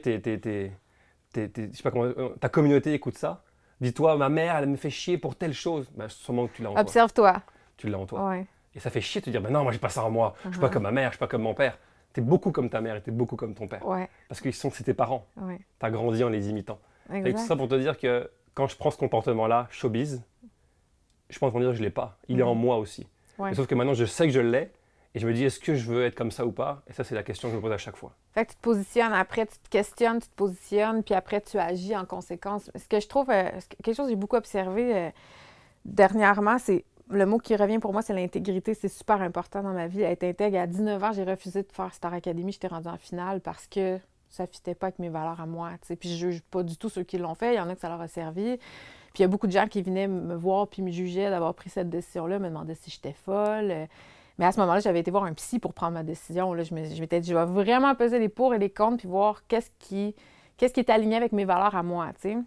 sais pas comment- ta communauté écoute ça, dis-toi, ma mère, elle me fait chier pour telle chose. Ben, sûrement que tu l'as en toi. Observe-toi. Tu l'as en toi. Ouais. Et ça fait chier de te dire, ben non, moi j'ai pas ça en moi. Je suis pas Mhm. comme ma mère, je suis pas comme mon père. T'es beaucoup comme ta mère et t'es beaucoup comme ton père. Ouais. Parce qu'ils sont, c'est tes parents. Ouais. T'as grandi en les imitant. Et tout Exact. ça pour te dire que quand je prends ce comportement-là, showbiz, je pense en dire que je l'ai pas. Il est en moi aussi. Ouais. Sauf que maintenant, je sais que je l'ai Et je me dis, est-ce que je veux être comme ça ou pas? Et ça, c'est la question que je me pose à chaque fois. Fait que tu te positionnes, après tu te questionnes, tu te positionnes, puis après tu agis en conséquence. Ce que je trouve, euh, quelque chose que j'ai beaucoup observé euh, dernièrement, c'est le mot qui revient pour moi, c'est l'intégrité. C'est super important dans ma vie. Être intègre, à 19 ans, j'ai refusé de faire Star Academy. J'étais rendue en finale parce que ça ne fitait pas avec mes valeurs à moi. tu sais. Puis je juge pas du tout ceux qui l'ont fait. Il y en a que ça leur a servi. Puis il y a beaucoup de gens qui venaient me voir puis me jugeaient d'avoir pris cette décision-là, me demandaient si j'étais folle. Euh, Mais à ce moment-là, j'avais été voir un psy pour prendre ma décision. Là, je m'étais dit, je vais vraiment peser les pour et les contre puis voir qu'est-ce qui, qu'est-ce qui est aligné avec mes valeurs à moi. tu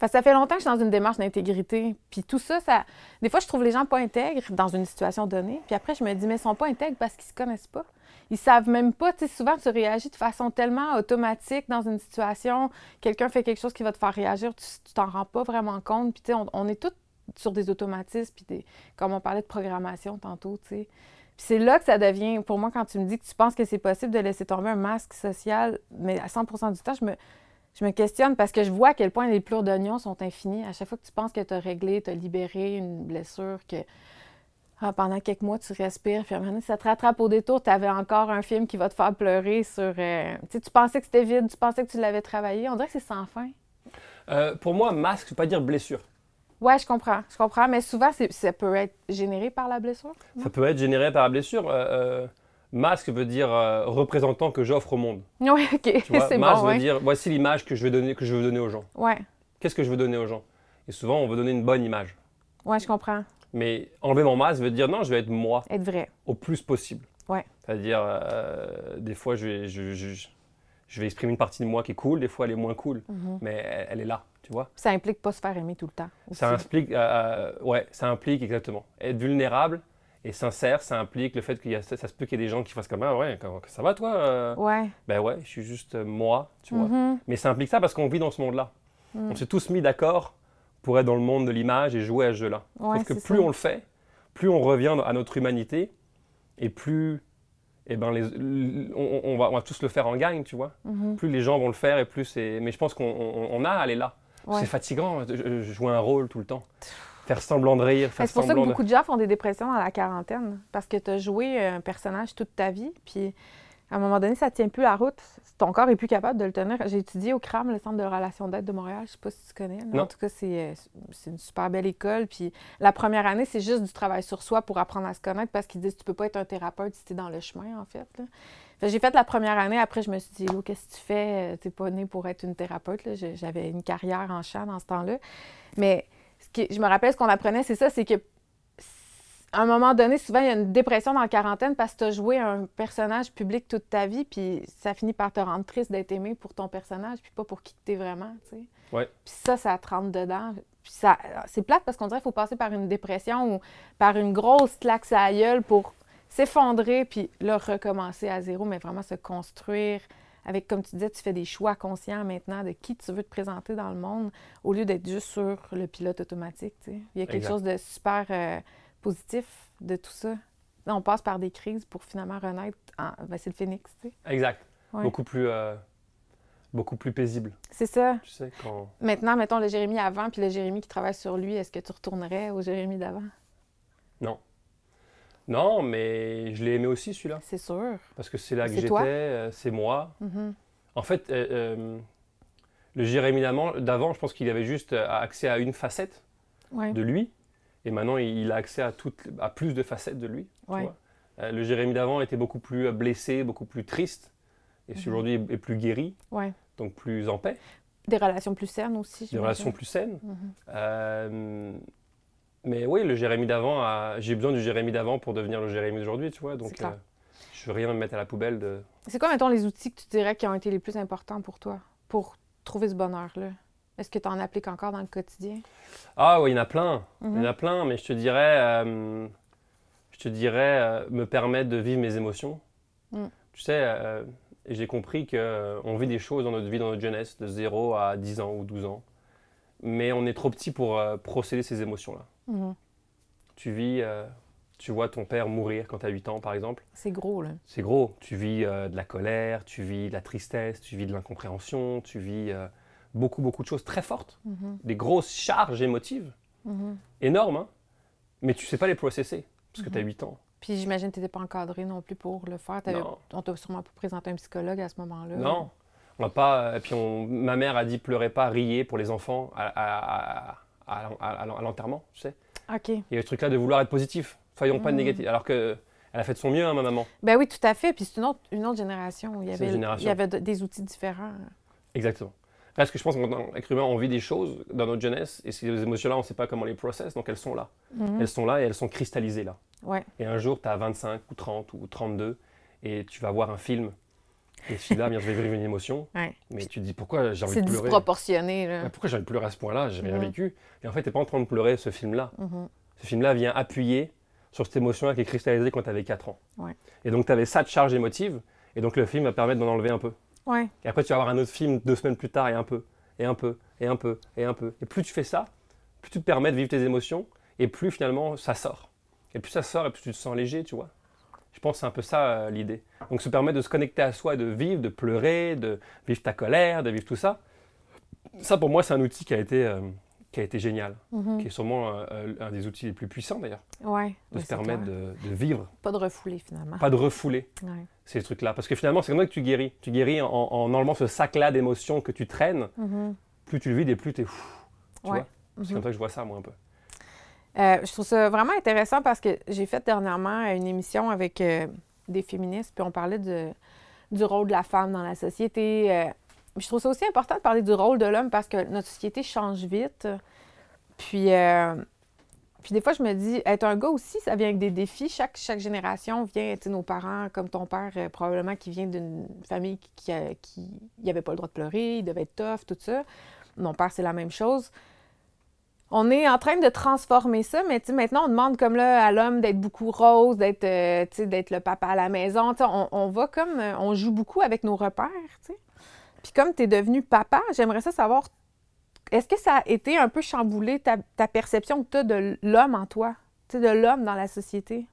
ça fait longtemps que je suis dans une démarche d'intégrité. Puis tout ça, ça. Des fois, je trouve les gens pas intègres dans une situation donnée. Puis après, je me dis, mais ils sont pas intègres parce qu'ils se connaissent pas. Ils savent même pas. Tu sais, souvent, tu réagis de façon tellement automatique dans une situation. Quelqu'un fait quelque chose qui va te faire réagir, tu t'en rends pas vraiment compte. Puis tu sais, on, est tous sur des automatismes. Puis des, comme on parlait de programmation tantôt, tu sais. Puis c'est là que ça devient, pour moi, quand tu me dis que tu penses que c'est possible de laisser tomber un masque social, mais à 100% du temps, je me, je me questionne parce que je vois à quel point les pleurs d'oignons sont infinis. À chaque fois que tu penses que tu as réglé, tu as libéré une blessure, que ah, pendant quelques mois, tu respires, puis donné, ça te rattrape au détour, tu avais encore un film qui va te faire pleurer sur... euh, tu sais, tu pensais que c'était vide, tu pensais que tu l'avais travaillé. On dirait que c'est sans fin. Euh, pour moi, masque, ça veut pas dire blessure. Ouais, je comprends, je comprends, mais souvent, ça peut être généré par la blessure. Ça peut être généré par la blessure. Euh, masque veut dire représentant que j'offre au monde. Oui, OK, Tu vois, masque bon, veut ouais. dire voici l'image que je veux donner, que je veux donner aux gens. Ouais, Qu'est-ce que je veux donner aux gens? Et souvent, on veut donner une bonne image. ouais, je comprends. Mais enlever mon masque veut dire non, je vais être moi Être vrai. au plus possible. Ouais. C'est-à-dire, euh, des fois, je vais, je, je- je vais exprimer une partie de moi qui est cool, des fois, elle est moins cool. Mhm. Mais elle, elle est là, tu vois. Ça implique pas se faire aimer tout le temps. aussi. Ça implique, euh, euh, ouais, ça implique exactement. Être vulnérable et sincère, ça implique le fait qu'il y a, ça, ça se peut qu'il y ait des gens qui fassent comme ah ouais, comment- ça va toi euh? Ouais. Ben ouais, je suis juste moi, tu vois. Mhm. Mais ça implique ça parce qu'on vit dans ce monde-là. Mm. On s'est tous mis d'accord pour être dans le monde de l'image et jouer à ce jeu-là. Ouais, Sauf que plus ça. on le fait, plus on revient à notre humanité et plus eh ben, les, on, on va, on va tous le faire en gang, tu vois. Mhm. Plus les gens vont le faire et plus c'est. Mais je pense qu'on on- on a à aller là. Ouais. C'est fatigant de de jouer un rôle tout le temps. Faire semblant de rire, faire C'est pour ça que semblant de. beaucoup de gens font des dépressions dans la quarantaine. Parce que tu as joué un personnage toute ta vie, puis à un moment donné, ça ne tient plus la route. Ton corps est plus capable de le tenir. J'ai étudié au CRAM, le Centre de relations d'aide de Montréal. Je sais pas si tu connais. Non. En tout cas, c'est euh, c'est une super belle école. Puis la première année, c'est juste du travail sur soi pour apprendre à se connaître parce qu'ils disent que tu peux pas être un thérapeute si tu es dans le chemin, en fait. J'ai fait la première année. Après, je me suis dit, Lo, qu'est-ce que tu fais? Tu n'es pas née pour être une thérapeute. J'avais une carrière en chant dans ce temps-là. Mais ce qui- je me rappelle ce qu'on apprenait, c'est ça, c'est que à un moment donné, souvent, il y a une dépression dans la quarantaine parce que tu as joué un personnage public toute ta vie, puis ça finit par te rendre triste d'être aimé pour ton personnage, puis pas pour qui tu es vraiment, tu sais. Ouais. Puis ça, ça te rentre dedans. Puis ça, c'est plate parce qu'on dirait qu'il faut passer par une dépression ou par une grosse claque à la gueule pour s'effondrer, puis là, recommencer à zéro, mais vraiment se construire avec, comme tu disais, tu fais des choix conscients maintenant de qui tu veux te présenter dans le monde au lieu d'être juste sur le pilote automatique, tu sais. Il y a quelque Exact. chose de super euh, positif de tout ça. On passe par des crises pour finalement renaître. en- ben, c'est le phénix, tu sais. Exact. Ouais. Beaucoup plus. euh, beaucoup plus paisible. C'est ça. Tu sais, quand. Maintenant, mettons le Jérémy avant puis le Jérémy qui travaille sur lui, est-ce que tu retournerais au Jérémy d'avant? Non, mais je l'ai aimé aussi celui-là. C'est sûr. Parce que c'est là que j'étais, euh, c'est moi. Mhm. En fait, euh, euh, le Jérémy d'avant- je pense qu'il avait juste accès à une facette Ouais. de lui. Et maintenant, il a accès à, toutes, à plus de facettes de lui. tu Ouais. vois. Euh, le Jérémy d'avant était beaucoup plus euh, blessé, beaucoup plus triste. Et Mhm. aujourd'hui est, est plus guéri, Ouais. donc plus en paix. Des relations plus saines aussi. Des relations plus saines. Mhm. Euh, mais oui, le Jérémy d'avant, a- j'ai besoin du Jérémy d'avant pour devenir le Jérémy d'aujourd'hui, tu vois. Donc, euh, je veux rien me mettre à la poubelle de. C'est quoi, mettons, les outils que tu dirais qui ont été les plus importants pour toi, pour trouver ce bonheur-là? Est-ce que tu en appliques encore dans le quotidien? Ah oui, il y en a plein. Il y Mhm. en a plein, mais je te dirais, euh, je te dirais euh, me permettre de vivre mes émotions. Mm. Tu sais, euh, j'ai compris qu'on vit des choses dans notre vie, dans notre jeunesse, de 0 à 10 ans ou 12 ans. Mais on est trop petit pour procéder ces émotions-là. Mhm. Tu vis, tu vois ton père mourir quand tu as 8 ans, par exemple. C'est gros, là. C'est gros. Tu vis de la colère, tu vis de la tristesse, tu vis de l'incompréhension, tu vis beaucoup, beaucoup de choses très fortes, Mhm. des grosses charges émotives Mhm. énormes, hein, mais tu sais pas les processer parce que Mhm. tu as 8 ans. Puis j'imagine que tu n'étais pas encadré non plus pour le faire. Non. On t'a sûrement pas présenté un psychologue à ce moment-là. Non. On pas. Et puis on- ma mère a dit pleurez pas, riez pour les enfants à, à- à- à- à- à l'enterrement, tu sais. OK. Il y a ce truc-là de vouloir être positif. Soyons pas Mm. négatifs. Alors que elle a fait de son mieux, hein, ma maman. Ben oui, tout à fait. Puis c'est une autre, une autre génération. Il y avait, il y avait de- des outils différents. Exactement. Parce que je pense qu'en tant humain, on vit des choses dans notre jeunesse et ces émotions-là, on ne sait pas comment les process, donc elles sont là. Mhm. Elles sont là et elles sont cristallisées là. Ouais. Et un jour, tu as 25 ou 30 ou 32 et tu vas voir un film. Et ce film-là, bien, je vais vivre une émotion. Ouais. Mais tu te dis pourquoi j'ai envie C'est de pleurer? disproportionné. Là. Ouais, Pourquoi j'ai envie de pleurer à ce point-là? J'ai rien Mhm. vécu. Et en fait, tu n'es pas en train de pleurer ce film-là. Mhm. Ce film-là vient appuyer sur cette émotion-là qui est cristallisée quand tu avais 4 ans. Ouais. Et donc, tu avais ça de charge émotive. Et donc, le film va permettre d'en enlever un peu. Ouais. Et après, tu vas avoir un autre film deux semaines plus tard et un peu, et un peu, et un peu, et un peu. Et plus tu fais ça, plus tu te permets de vivre tes émotions, et plus finalement ça sort. Et plus ça sort, et plus tu te sens léger, tu vois. Je pense que c'est un peu ça euh, l'idée. Donc se permettre de se connecter à soi, de vivre, de pleurer, de vivre ta colère, de vivre tout ça. Ça, pour moi, c'est un outil qui a été, euh, qui a été génial, Mhm. qui est sûrement euh, un des outils les plus puissants d'ailleurs, Ouais. de se permettre de, de vivre, Pas de refouler finalement. pas de refouler Ouais. Ces trucs-là. Parce que finalement, c'est comme ça que tu guéris. Tu guéris en, en enlevant ce sac-là d'émotions que tu traînes. Mhm. Plus tu le vides et plus tu es... Tu Ouais. vois? C'est Mhm. comme ça que je vois ça, moi, un peu. Euh, je trouve ça vraiment intéressant parce que j'ai fait dernièrement une émission avec euh, des féministes, puis on parlait de, du rôle de la femme dans la société. euh, je trouve ça aussi important de parler du rôle de l'homme parce que notre société change vite. Puis, euh, puis des fois, je me dis, être un gars aussi, ça vient avec des défis. Chaque, chaque génération vient, tu sais, nos parents, comme ton père, euh, probablement qui vient d'une famille qui n'avait qui, pas le droit de pleurer, il devait être tough, tout ça. Mon père, c'est la même chose on est en train de transformer ça, mais tu maintenant, on demande comme là à l'homme d'être beaucoup rose, d'être euh, d'être le papa à la maison. On, on va comme. euh, On joue beaucoup avec nos repères. tu sais. Puis comme tu es devenu papa, j'aimerais ça savoir est-ce que ça a été un peu chamboulé ta, ta perception que tu as de l'homme en toi, de l'homme dans la société?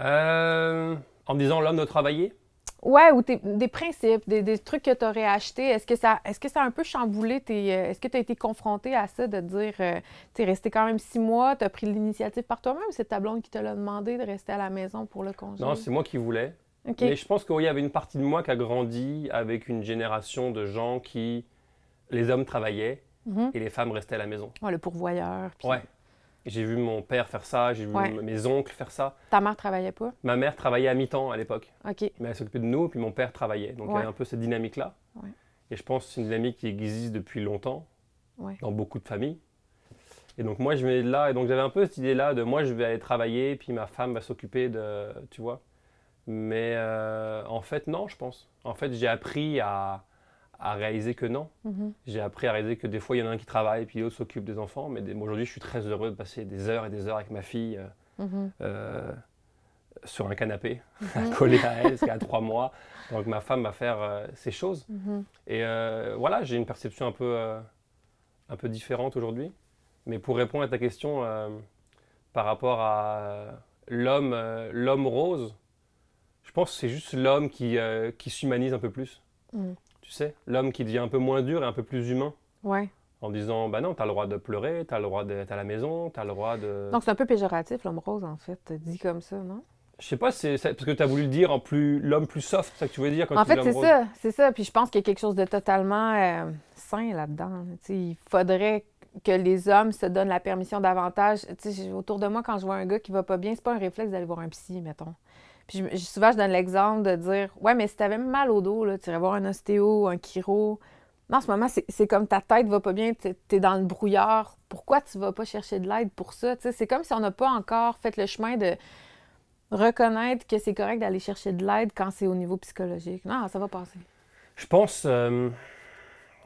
Euh, en disant l'homme doit travailler. Ouais, ou des principes, des, des trucs que tu aurais achetés. Est-ce que ça est-ce que ça a un peu chamboulé tes. euh, Est-ce que tu as été confronté à ça de dire euh, tu es resté quand même six mois, tu as pris l'initiative par toi-même ou c'est ta blonde qui te l'a demandé de rester à la maison pour le congé? Non, c'est moi qui voulais. Mais je pense qu'il y avait une partie de moi qui a grandi avec une génération de gens qui. Les hommes travaillaient Mhm. et les femmes restaient à la maison. Ouais, le pourvoyeur. puis Ouais. J'ai vu mon père faire ça, j'ai vu Ouais. mes oncles faire ça. Ta mère travaillait pas? Ma mère travaillait à mi-temps à l'époque, OK. mais elle s'occupait de nous, puis mon père travaillait. Donc il y avait un peu cette dynamique-là. Ouais. Et je pense que c'est une dynamique qui existe depuis longtemps dans beaucoup de familles. Et donc moi je venais de là, et donc j'avais un peu cette idée-là de moi je vais aller travailler, puis ma femme va s'occuper de, tu vois. Mais euh, en fait non, je pense. En fait j'ai appris à, à réaliser que non. Mhm. J'ai appris à réaliser que des fois il y en a un qui travaille, puis l'autre s'occupe des enfants. Mais des- aujourd'hui je suis très heureux de passer des heures et des heures avec ma fille. euh, Mhm. euh, sur un canapé, Mhm. collé à elle, parce qu'elle a trois mois. Donc ma femme va faire euh, ces choses. Mhm. Et voilà, j'ai une perception un peu, un peu différente aujourd'hui. Mais pour répondre à ta question par rapport à l'homme, l'homme rose, je pense que c'est juste l'homme qui, qui s'humanise un peu plus. Tu sais, l'homme qui devient un peu moins dur et un peu plus humain. Ouais. En disant, bah non, t'as le droit de pleurer, t'as le droit d'être à la maison, t'as le droit de... Donc c'est un peu péjoratif, l'homme rose, en fait, dit comme ça, non? Je sais pas, c'est parce que tu as voulu le dire en plus l'homme plus soft, c'est ça que tu voulais dire quand En tu fait, c'est ça, c'est ça. Puis je pense qu'il y a quelque chose de totalement euh, sain là-dedans. Il faudrait que les hommes se donnent la permission davantage. Tu sais, j'ai- autour de moi, quand je vois un gars qui va pas bien, c'est pas un réflexe d'aller voir un psy, mettons. Puis je- je- souvent, je donne l'exemple de dire Ouais, mais si t'avais mal au dos, là, tu irais voir un ostéo, un chiro. Non, en ce moment, c'est comme ta tête va pas bien, t'es es dans le brouillard. Pourquoi tu vas pas chercher de l'aide pour ça? C'est comme si on n'a pas encore fait le chemin de reconnaître que c'est correct d'aller chercher de l'aide quand c'est au niveau psychologique. Non, ça va passer. Je pense, euh,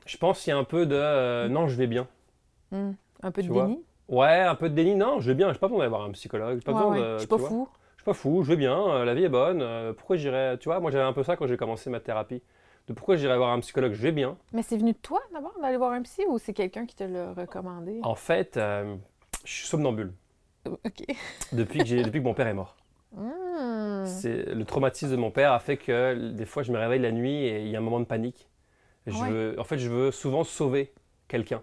je pense qu'il y a un peu de euh, non, je vais bien. Hmm. Un peu de vois? déni? Ouais, un peu de déni. Non, je vais bien. J'ai pas besoin d'aller voir un psychologue. Pas Ouais, besoin ouais. de. Je suis pas vois? fou. Je suis pas fou. Je vais bien. euh, la vie est bonne. euh, pourquoi j'irais. Tu vois, moi j'avais un peu ça quand j'ai commencé ma thérapie. De pourquoi j'irais voir un psychologue. Je vais bien. Mais c'est venu de toi d'abord d'aller voir un psy ou c'est quelqu'un qui te l'a recommandé? En fait, euh, je suis somnambule OK. depuis que depuis que mon père est mort. Hmm. C'est le traumatisme de mon père a fait que des fois je me réveille la nuit et il y a un moment de panique. Je Ouais. veux, en fait, je veux souvent sauver quelqu'un.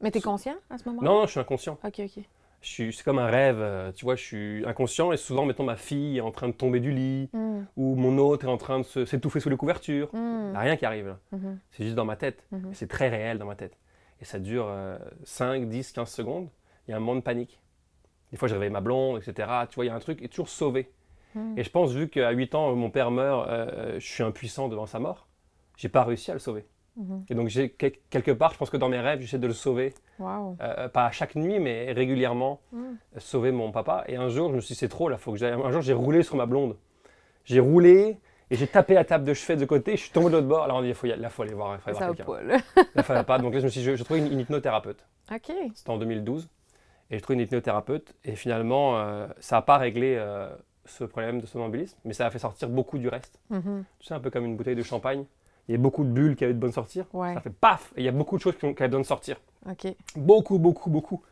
Mais t'es conscient à ce moment-là? Non, non, je suis inconscient. OK, OK. C'est comme un rêve, euh, tu vois, je suis inconscient et souvent, mettons, ma fille est en train de tomber du lit Mm. ou mon autre est en train de s'étouffer sous les couvertures. Il Mm. n'y a rien qui arrive là. Mhm. C'est juste dans ma tête. Mhm. Et C'est très réel dans ma tête. Et ça dure euh, 5, 10, 15 secondes. Il y a un moment de panique. Des fois, je réveille ma blonde, etc. Tu vois, il y a un truc, et toujours sauvé. Mm. Et je pense, vu qu'à 8 ans, mon père meurt, euh, je suis impuissant devant sa mort, j'ai pas réussi à le sauver. Mhm. Et donc, j'ai, quel- quelque part, je pense que dans mes rêves, j'essaie de le sauver. Wow. Euh, pas à chaque nuit, mais régulièrement, Mm. euh, sauver mon papa. Et un jour, je me suis dit, c'est trop, là, faut que j'aille. Un jour, j'ai roulé sur ma blonde. J'ai roulé et j'ai tapé la table de chevet de côté, je suis tombé de l'autre bord. Là, on dit, il faut, y aller, là, faut aller voir, il faut aller voir quelqu'un. là. Fallait pas. Donc là, je me suis dit, je, trouvais une, une hypnothérapeute. OK. C'était en 2012. Et je trouvais une hypnothérapeute. Et finalement, euh, ça n'a pas réglé euh, ce problème de somnambulisme, mais ça a fait sortir beaucoup du reste. Mhm. Tu sais, un peu comme une bouteille de champagne. Il y a beaucoup de bulles qui avaient besoin de sortir. Ouais. Ça fait paf Et il y a beaucoup de choses qui, ont, qui avaient besoin de sortir. OK. Beaucoup, beaucoup, beaucoup.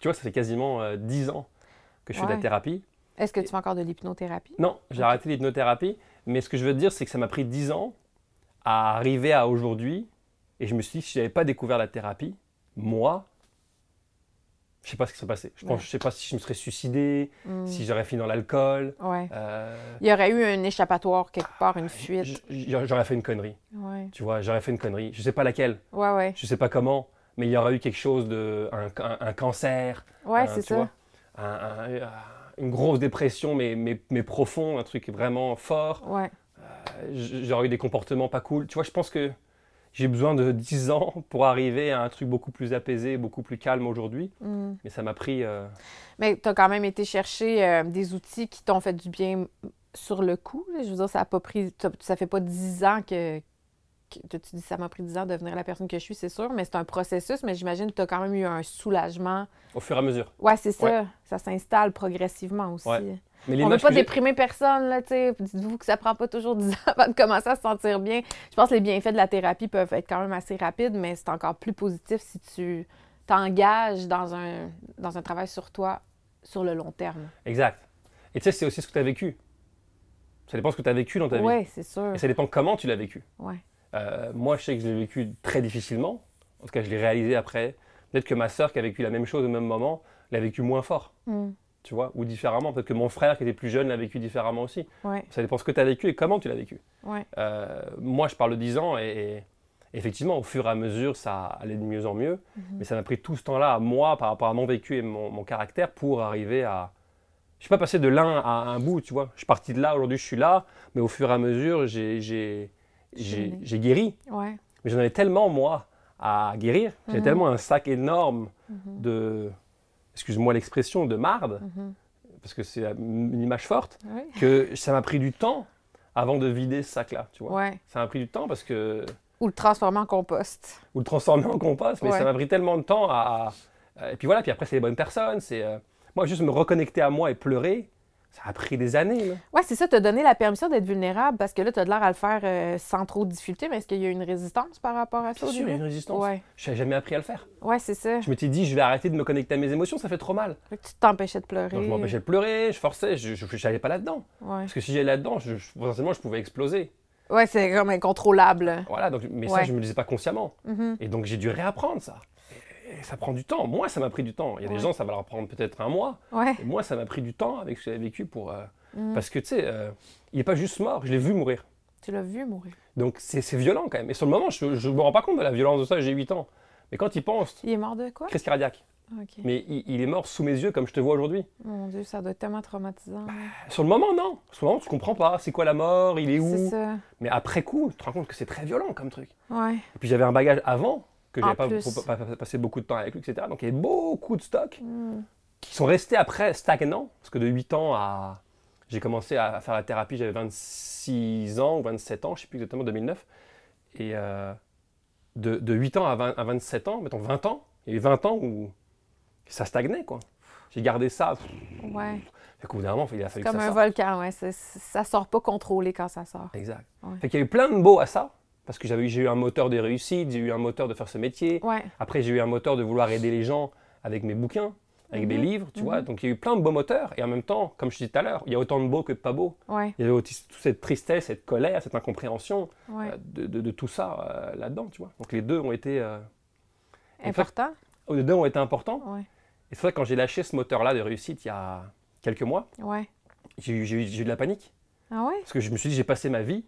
Tu vois, ça fait quasiment euh, 10 ans que je fais de Ouais. la thérapie. Est-ce que tu fais encore de l'hypnothérapie? Non, j'ai arrêté l'hypnothérapie. Mais ce que je veux te dire, c'est que ça m'a pris 10 ans à arriver à aujourd'hui. Et je me suis dit, si je n'avais pas découvert la thérapie, moi, je sais pas ce qui serait passé. Je Ouais. je sais pas si je me serais suicidé, Mm. si j'aurais fini dans l'alcool. Ouais. euh, Il y aurait eu un échappatoire quelque part, une fuite. j- j- j'aurais fait une connerie. Ouais. Tu vois, j'aurais fait une connerie. Je sais pas laquelle, Ouais, ouais. je sais pas comment, mais il y aurait eu quelque chose de, un, un- un cancer, Ouais, c'est ça. vois, un- une grosse dépression, mais, mais, mais profond, un truc vraiment fort. Ouais. Euh, J'aurais eu des comportements pas cool. Tu vois, je pense que j'ai besoin de 10 ans pour arriver à un truc beaucoup plus apaisé, beaucoup plus calme aujourd'hui. Mm. Mais ça m'a pris. euh, Mais tu as quand même été chercher euh, des outils qui t'ont fait du bien sur le coup. Je veux dire, ça a pas pris. Ça fait pas 10 ans que. que- tu dis ça m'a pris 10 ans de devenir la personne que je suis, c'est sûr, mais c'est un processus. Mais j'imagine que tu as quand même eu un soulagement. au fur et à mesure. Ouais, c'est ça. Ouais. Ça s'installe progressivement aussi. Ouais. Mais On ne veut pas déprimer personne, là, tu sais. Dites-vous que ça prend pas toujours 10 ans avant de commencer à se sentir bien. Je pense que les bienfaits de la thérapie peuvent être quand même assez rapides, mais c'est encore plus positif si tu t'engages dans un, dans un travail sur toi sur le long terme. Exact. Et tu sais, c'est aussi ce que tu as vécu. Ça dépend ce que tu as vécu dans ta vie. Oui, c'est sûr. Et ça dépend comment tu l'as vécu. Ouais. Euh, moi, je sais que je l'ai vécu très difficilement. En tout cas, je l'ai réalisé après. Peut-être que ma sœur, qui a vécu la même chose au même moment, l'a vécu moins fort, Mm. Tu vois, ou différemment. Peut-être que mon frère, qui était plus jeune, l'a vécu différemment aussi. Ouais, Ça dépend ce que tu as vécu et comment tu l'as vécu. ouais. Euh, moi, je parle de 10 ans et, et effectivement, au fur et à mesure, ça allait de mieux en mieux. Mhm. Mais ça m'a pris tout ce temps-là, à moi, par rapport à mon vécu et mon, mon caractère, pour arriver à. Je suis pas passé de l'un à un bout, tu vois. Je suis parti de là, aujourd'hui je suis là, mais au fur et à mesure, j'ai, guéri. Ouais. Mais j'en avais tellement, moi, à guérir. J'ai Mhm. tellement un sac énorme Mhm. de, excuse-moi l'expression, de marde, Mhm. parce que c'est une image forte, Ouais. que ça m'a pris du temps avant de vider ce sac-là, tu vois. Ouais. Ça m'a pris du temps parce que. Ou le transformer en compost. Ou le transformer en compost, mais Ouais. ça m'a pris tellement de temps à. à- Et puis voilà, puis après, c'est les bonnes personnes. C'est. euh, Moi, juste me reconnecter à moi et pleurer, ça a pris des années. Ouais, c'est ça, te donner la permission d'être vulnérable parce que là, tu as l'air à le faire euh, sans trop de difficulté, mais est-ce qu'il y a une résistance par rapport à ça? Bien sûr, il y a une résistance. Ouais. Je n'avais jamais appris à le faire. Ouais, c'est ça. Je m'étais dit, je vais arrêter de me connecter à mes émotions, ça fait trop mal. Tu t'empêchais de pleurer. Donc, je m'empêchais de pleurer, je forçais, je n'allais pas là-dedans. Ouais. Parce que si j'allais là-dedans, je, je- potentiellement, je pouvais exploser. Ouais, c'est comme incontrôlable. Voilà, donc, mais ça, je ne me le disais pas consciemment. Mhm. Et donc, j'ai dû réapprendre ça. Ça prend du temps. Moi, ça m'a pris du temps. Il y a Ouais. des gens, ça va leur prendre peut-être un mois. Ouais. Et moi, ça m'a pris du temps avec ce que j'avais vécu pour. euh, Mhm. Parce que, tu sais, euh, il n'est pas juste mort, je l'ai vu mourir. Tu l'as vu mourir. Donc, c'est violent quand même. Et sur le moment, je ne me rends pas compte de la violence de ça, j'ai 8 ans. Mais quand il pense, Il est mort de quoi? crise cardiaque. Mais il, il est mort sous mes yeux comme je te vois aujourd'hui. Mon Dieu, ça doit être tellement traumatisant. Sur le moment, non. Sur le moment, tu comprends pas. C'est quoi la mort? Il est c'est où? ça. Mais après coup, tu te rends compte que c'est très violent comme truc. Ouais. Et puis j'avais un bagage avant, que j'avais pas, pas- pas passé beaucoup de temps avec lui, etc. Donc il y avait beaucoup de stocks Mm. qui sont restés après stagnants. Parce que de 8 ans à. J'ai commencé à faire la thérapie, j'avais 26 ans ou 27 ans, je ne sais plus exactement, 2009. Et euh, de, de 8 ans à, 20 à 27 ans, mettons 20 ans, il y a eu 20 ans où ça stagnait, quoi. J'ai gardé ça. Ouais. Fait qu'au bout d'un moment, il a fallu Comme que ça un sorte. volcan, ouais. Ça sort pas contrôlé quand ça sort. Exact. Ouais. Fait qu'il y a eu plein de beaux à ça. Parce que j'avais j'ai eu un moteur de réussite, j'ai eu un moteur de faire ce métier. Ouais. Après, j'ai eu un moteur de vouloir aider les gens avec mes bouquins, avec mes Mhm. livres, tu vois. Mhm. Donc, il y a eu plein de beaux moteurs. Et en même temps, comme je disais tout à l'heure, il y a autant de beaux que de pas beaux. Ouais. Il y avait aussi toute cette tristesse, cette colère, cette incompréhension Ouais. euh, de, de- de tout ça euh, là-dedans, tu vois. Donc, les deux ont été, euh, Important? les deux ont été importants. Et c'est vrai quand j'ai lâché ce moteur-là de réussite il y a quelques mois, j'ai eu, de la panique. Ah ouais? Parce que je me suis dit, j'ai passé ma vie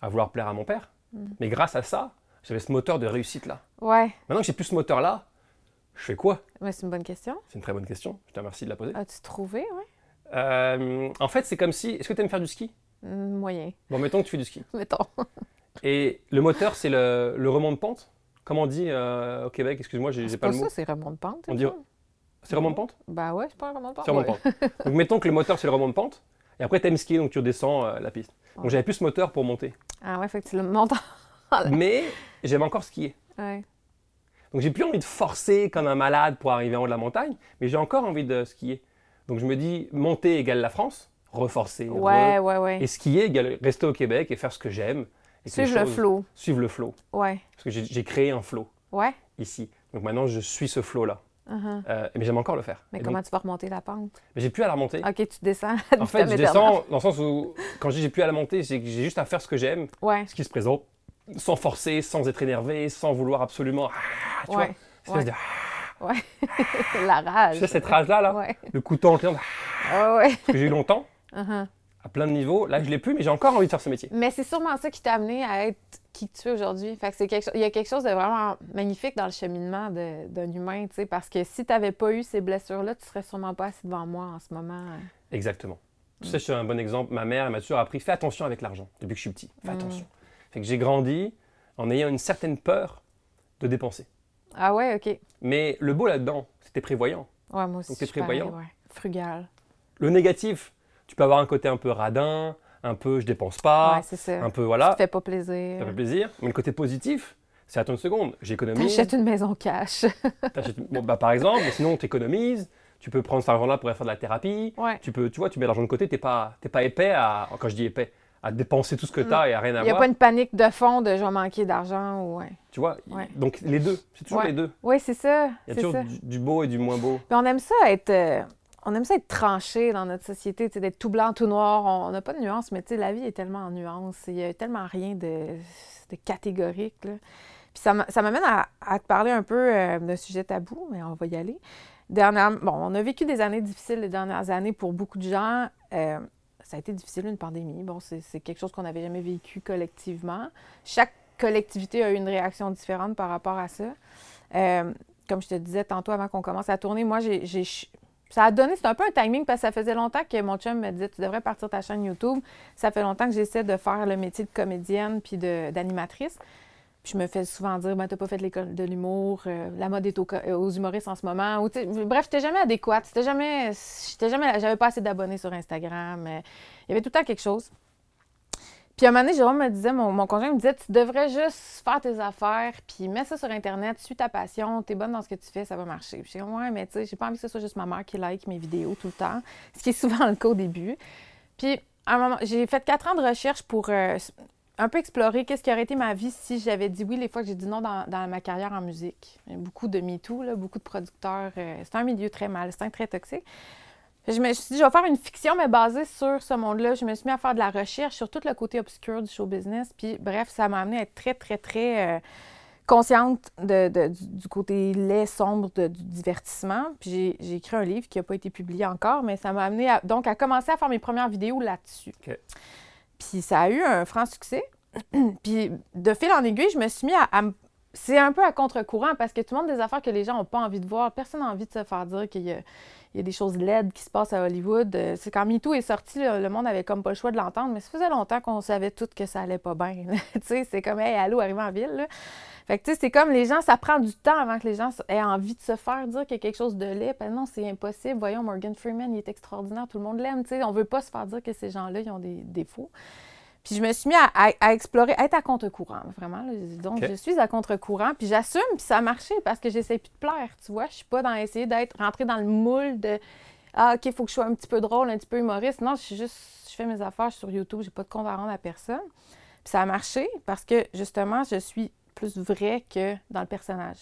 à vouloir plaire à mon père. Mm. Mais grâce à ça, j'avais ce moteur de réussite-là. Ouais. Maintenant que j'ai plus ce moteur-là, je fais quoi? Mais c'est une bonne question. C'est une très bonne question. Je te remercie de la poser. As-tu trouvé? Ouais? Euh, en fait, c'est comme si. Est-ce que tu aimes faire du ski? Mm, Moyen. Bon, mettons que tu fais du ski. Mettons. Et le moteur, c'est le, le remont de pente? Comment on dit euh, au Québec Excuse-moi, j'ai C'est pas pas le mot. ça, c'est remont de pente. On c'est dit-? C'est remont de pente? Ben ouais, c'est pas un remont de pente. C'est remont de ouais. pente. Donc, mettons que le moteur, c'est le remont de pente. Et après, tu aimes skier, donc tu redescends euh, la piste. Donc, j'avais plus ce moteur pour monter. Ah ouais, fait que tu le montes. en- Mais j'aime encore skier. Ouais. Donc j'ai plus envie de forcer comme un malade pour arriver en haut de la montagne, mais j'ai encore envie de skier. Donc je me dis, monter égale la France, reforcer, re- Ouais, ouais, ouais. et skier égale rester au Québec et faire ce que j'aime. Suivre le flow. Suivre le flow. Ouais. Parce que j'ai j'ai créé un flow Ouais. ici. Donc maintenant je suis ce flow-là. Uh-huh. Euh, mais j'aime encore le faire. Mais Et comment donc- tu vas remonter la pente? mais j'ai plus à la remonter. Ok, tu descends. en fait, je descends dans le sens où, quand je dis j'ai plus à la monter, j'ai juste à faire ce que j'aime, Ouais. ce qui se présente, sans forcer, sans être énervé, sans vouloir absolument. Ah, tu vois, Ouais. espèce ouais. de- la rage. tu sais, cette rage-là, là, le couteau en client, Ah ouais. que j'ai eu longtemps, Uh-huh. à plein de niveaux. Là, je l'ai plus, mais j'ai encore envie de faire ce métier. Mais c'est sûrement ça qui t'a amené à être qui tu es aujourd'hui. Fait que c'est quelque chose, il y a quelque chose de vraiment magnifique dans le cheminement d'un humain, tu sais, parce que si tu n'avais pas eu ces blessures-là, tu serais sûrement pas assis devant moi en ce moment. Exactement. Tu Mm. sais, je suis un bon exemple. Ma mère elle m'a toujours appris fais attention avec l'argent depuis que je suis petit. Fais Mm. attention. Fait que j'ai grandi en ayant une certaine peur de dépenser. Ah ouais, ok. Mais le beau là-dedans, c'était prévoyant. Ouais, moi aussi. Donc, pareil, prévoyant? ouais. Frugal. Le négatif, tu peux avoir un côté un peu radin, un peu je dépense pas, ouais, c'est ça. un peu Ça voilà, te fait pas plaisir. ça fait plaisir. Mais le côté positif, c'est attends une seconde, j'économise. T'achètes une maison cash. Bon, bah, par exemple, sinon tu économises, tu peux prendre cet argent-là pour aller faire de la thérapie. ouais. Tu peux, tu vois, tu mets l'argent de côté, t'es pas, t'es pas épais à, quand je dis épais, à dépenser tout ce que tu as et à rien Mm. Il n'y a avoir. pas une panique de fond de je vais manquer d'argent ou ouais. Tu vois, Ouais. donc les deux, c'est toujours les deux. Oui, c'est ça. Il y a toujours ça. du, du beau et du moins beau. Puis on aime ça être. On aime ça être tranché dans notre société, d'être tout blanc, tout noir. On n'a pas de nuances, mais la vie est tellement en nuances. Il y a tellement rien de, catégorique. Puis ça m'a- ça m'amène à, te parler un peu euh, d'un sujet tabou, mais on va y aller. Bon, on a vécu des années difficiles les dernières années pour beaucoup de gens. Euh, ça a été difficile, une pandémie. Bon, c'est quelque chose qu'on n'avait jamais vécu collectivement. Chaque collectivité a eu une réaction différente par rapport à ça. Euh, comme je te disais tantôt avant qu'on commence à tourner, moi, j'ai- ça a donné, c'est un peu un timing parce que ça faisait longtemps que mon chum me disait Tu devrais partir ta chaîne YouTube. Ça fait longtemps que j'essaie de faire le métier de comédienne puis d'animatrice. Puis je me fais souvent dire ben, T'as pas fait l'école de l'humour, euh, la mode est euh, aux humoristes en ce moment. Bref, j'étais jamais adéquate. J'étais jamais. J'avais pas assez d'abonnés sur Instagram. euh, Il y avait tout le temps quelque chose. Puis à un moment donné, Jérôme me disait, mon, mon conjoint me disait, tu devrais juste faire tes affaires, puis mets ça sur Internet, suis ta passion, t'es bonne dans ce que tu fais, ça va marcher. Puis j'ai dit, ouais, mais tu sais, j'ai pas envie que ce soit juste ma mère qui like mes vidéos tout le temps, ce qui est souvent le cas au début. Puis un moment, j'ai fait quatre ans de recherche pour euh, un peu explorer qu'est-ce qui aurait été ma vie si j'avais dit oui les fois que j'ai dit non dans, dans ma carrière en musique. Beaucoup de MeToo, beaucoup de producteurs. euh, c'est un milieu très malsain, très toxique. Je me suis dit, je vais faire une fiction, mais basée sur ce monde-là. Je me suis mis à faire de la recherche sur tout le côté obscur du show business. Puis, bref, ça m'a amené à être très, très, très euh, consciente de, de- du, du côté laid, sombre de- du divertissement. Puis, j'ai- écrit un livre qui n'a pas été publié encore, mais ça m'a amené à, donc à commencer à faire mes premières vidéos là-dessus. Puis, ça a eu un franc succès. Puis, de fil en aiguille, je me suis mis à, c'est un peu à contre-courant parce que tu montres des affaires que les gens n'ont pas envie de voir. Personne n'a envie de se faire dire qu'il y a, il y a des choses laides qui se passent à Hollywood. Euh, C'est quand MeToo est sorti, le monde avait comme pas le choix de l'entendre, mais ça faisait longtemps qu'on savait tout que ça allait pas bien. tu c'est comme, hey, allô, arrivé en ville. Fait tu sais, c'est comme les gens, ça prend du temps avant que les gens aient envie de se faire dire qu'il y a quelque chose de laid. Ben non, c'est impossible. Voyons, Morgan Freeman, il est extraordinaire, tout le monde l'aime. Tu sais, on veut pas se faire dire que ces gens-là, ont des défauts. Puis je me suis mis à, à- à explorer, à être à contre-courant, vraiment. là. Donc, je suis à contre-courant, puis j'assume, puis ça a marché parce que j'essaie plus de plaire, tu vois. Je suis pas dans essayer d'être rentrée dans le moule de Ah, OK, il faut que je sois un petit peu drôle, un petit peu humoriste. Non, je suis juste, je fais mes affaires je suis sur YouTube, j'ai pas de compte à rendre à personne. Puis ça a marché parce que, justement, je suis plus vraie que dans le personnage.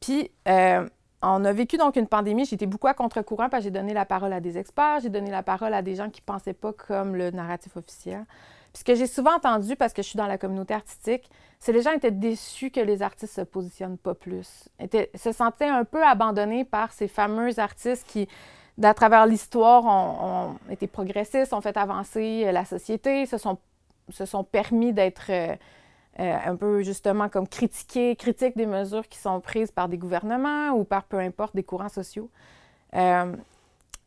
Puis, euh, on a vécu donc une pandémie. J'étais beaucoup à contre-courant parce que j'ai donné la parole à des experts, j'ai donné la parole à des gens qui ne pensaient pas comme le narratif officiel. Puis ce que j'ai souvent entendu, parce que je suis dans la communauté artistique, c'est les gens étaient déçus que les artistes se positionnent pas plus. Étaient, se sentaient un peu abandonnés par ces fameux artistes qui, à travers l'histoire, ont, été progressistes, ont fait avancer euh, la société, se sont, se sont permis d'être euh, euh, un peu justement comme critiqués, critiques des mesures qui sont prises par des gouvernements ou par peu importe des courants sociaux.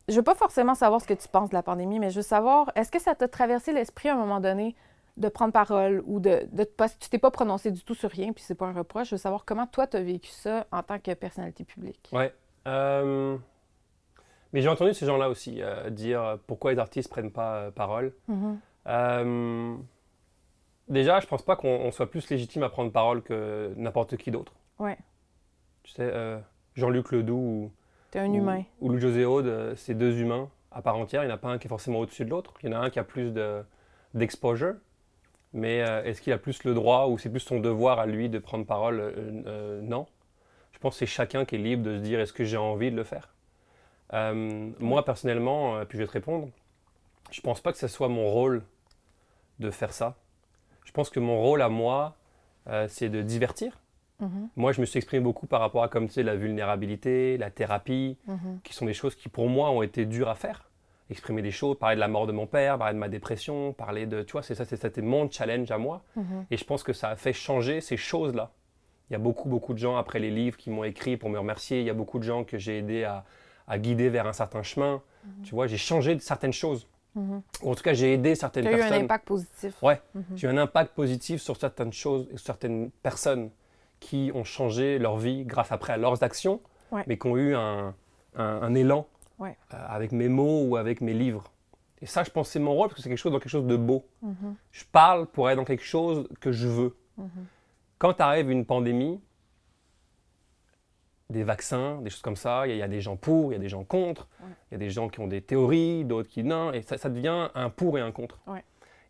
Je veux pas forcément savoir ce que tu penses de la pandémie, mais je veux savoir, est-ce que ça t'a traversé l'esprit à un moment donné de prendre parole ou de, de tu t'es pas prononcé du tout sur rien, puis c'est pas un reproche. Je veux savoir comment toi tu as vécu ça en tant que personnalité publique? Ouais. Euh, mais j'ai entendu ces gens-là aussi euh, dire pourquoi les artistes prennent pas euh, parole. Mm-hmm. déjà, je pense pas qu'on soit plus légitime à prendre parole que n'importe qui d'autre. Ouais. Tu sais, Jean-Luc Ledoux ou, T'es un humain. ou Louis-José Aude, c'est deux humains à part entière. Il n'y en a pas un qui est forcément au-dessus de l'autre. Il y en a un qui a plus de, d'exposure. Mais euh, est-ce qu'il a plus le droit ou c'est plus son devoir à lui de prendre parole euh, euh, Non. Je pense que c'est chacun qui est libre de se dire est-ce que j'ai envie de le faire. moi, personnellement, puis je vais te répondre, je ne pense pas que ce soit mon rôle de faire ça. Je pense que mon rôle à moi, c'est de divertir. Mhm. Moi, je me suis exprimé beaucoup par rapport à comme tu sais, la vulnérabilité, la thérapie, Mhm. qui sont des choses qui pour moi ont été dures à faire. Exprimer des choses, parler de la mort de mon père, parler de ma dépression, parler de, tu vois, c'est ça, c'était mon challenge à moi. Mhm. Et je pense que ça a fait changer ces choses-là. Il y a beaucoup, beaucoup de gens après les livres qui m'ont écrit pour me remercier. Il y a beaucoup de gens que j'ai aidé à, à guider vers un certain chemin. Tu vois, j'ai changé de certaines choses. Ou en tout cas, j'ai aidé certaines Tu as eu personnes. un impact positif. Ouais. Mhm. J'ai eu un impact positif sur certaines choses et sur certaines personnes qui ont changé leur vie grâce après à leurs actions, Ouais. mais qui ont eu un, un- un élan Ouais. euh, avec mes mots ou avec mes livres. Et ça, je pense que c'est mon rôle parce que c'est quelque chose dans quelque chose de beau. Mhm. Je parle pour être dans quelque chose que je veux. Mhm. Quand arrive une pandémie, des vaccins, des choses comme ça, il y, a- il y a des gens pour, il y a des gens contre, il y a des gens qui ont des théories, d'autres qui non, et ça, ça devient un pour et un contre. Ouais.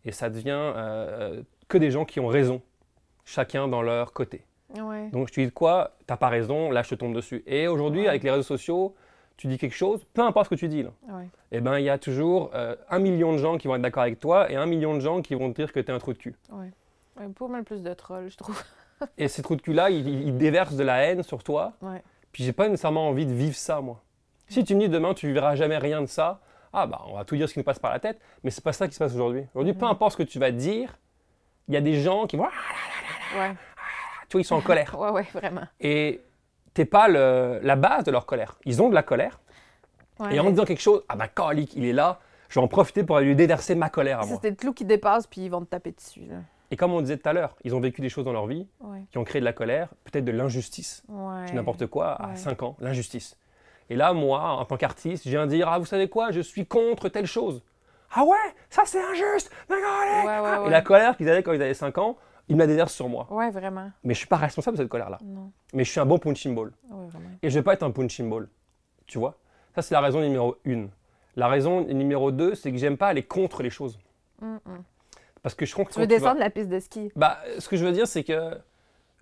Et ça devient euh, euh, que des gens qui ont raison, chacun dans leur côté. Ouais. Donc je te dis de quoi, t'as pas raison, là je te tombe dessus. Et aujourd'hui, Ouais. avec les réseaux sociaux, tu dis quelque chose, peu importe ce que tu dis, là, Ouais. eh ben il y a toujours euh, un million de gens qui vont être d'accord avec toi et un million de gens qui vont te dire que t'es un trou de cul. Ouais. Pas mal plus de trolls, je trouve. Et ces trous de cul-là, ils, ils- ils déversent de la haine sur toi. Ouais. Puis j'ai pas nécessairement envie de vivre ça, moi. Si tu me dis demain, tu vivras jamais rien de ça, ah bah on va tout dire ce qui nous passe par la tête, mais c'est pas ça qui se passe aujourd'hui. Aujourd'hui, peu Mhm. importe ce que tu vas dire, il y a des gens qui vont, ah, Ouais. Tu vois, ils sont en colère. Ouais, ouais, vraiment. Et t'es pas le- la base de leur colère. Ils ont de la colère. Ouais, Et en disant quelque chose, ah calique, il est là, je vais en profiter pour lui déverser ma colère à moi. C'est des clous qui dépassent, puis ils vont te taper dessus. Là. Et comme on disait tout à l'heure, ils ont vécu des choses dans leur vie Ouais. qui ont créé de la colère, peut-être de l'injustice. Ouais. N'importe quoi à Ouais. 5 ans, l'injustice. Et là, moi, en tant qu'artiste, je viens dire Ah, vous savez quoi, je suis contre telle chose. Ah ouais, ça c'est injuste ouais, Et la colère qu'ils avaient quand ils avaient 5 ans, ils me la déversent sur moi. Ouais, vraiment. Mais je suis pas responsable de cette colère-là. Non. Mais je suis un bon punching ball. Ouais, vraiment. Et je vais pas être un punching ball. Tu vois? Ça, c'est la raison numéro une. La raison numéro deux, c'est que j'aime pas aller contre les choses. Parce que je que Tu veux vas- descendre la piste de ski? Bah, ce que je veux dire, c'est que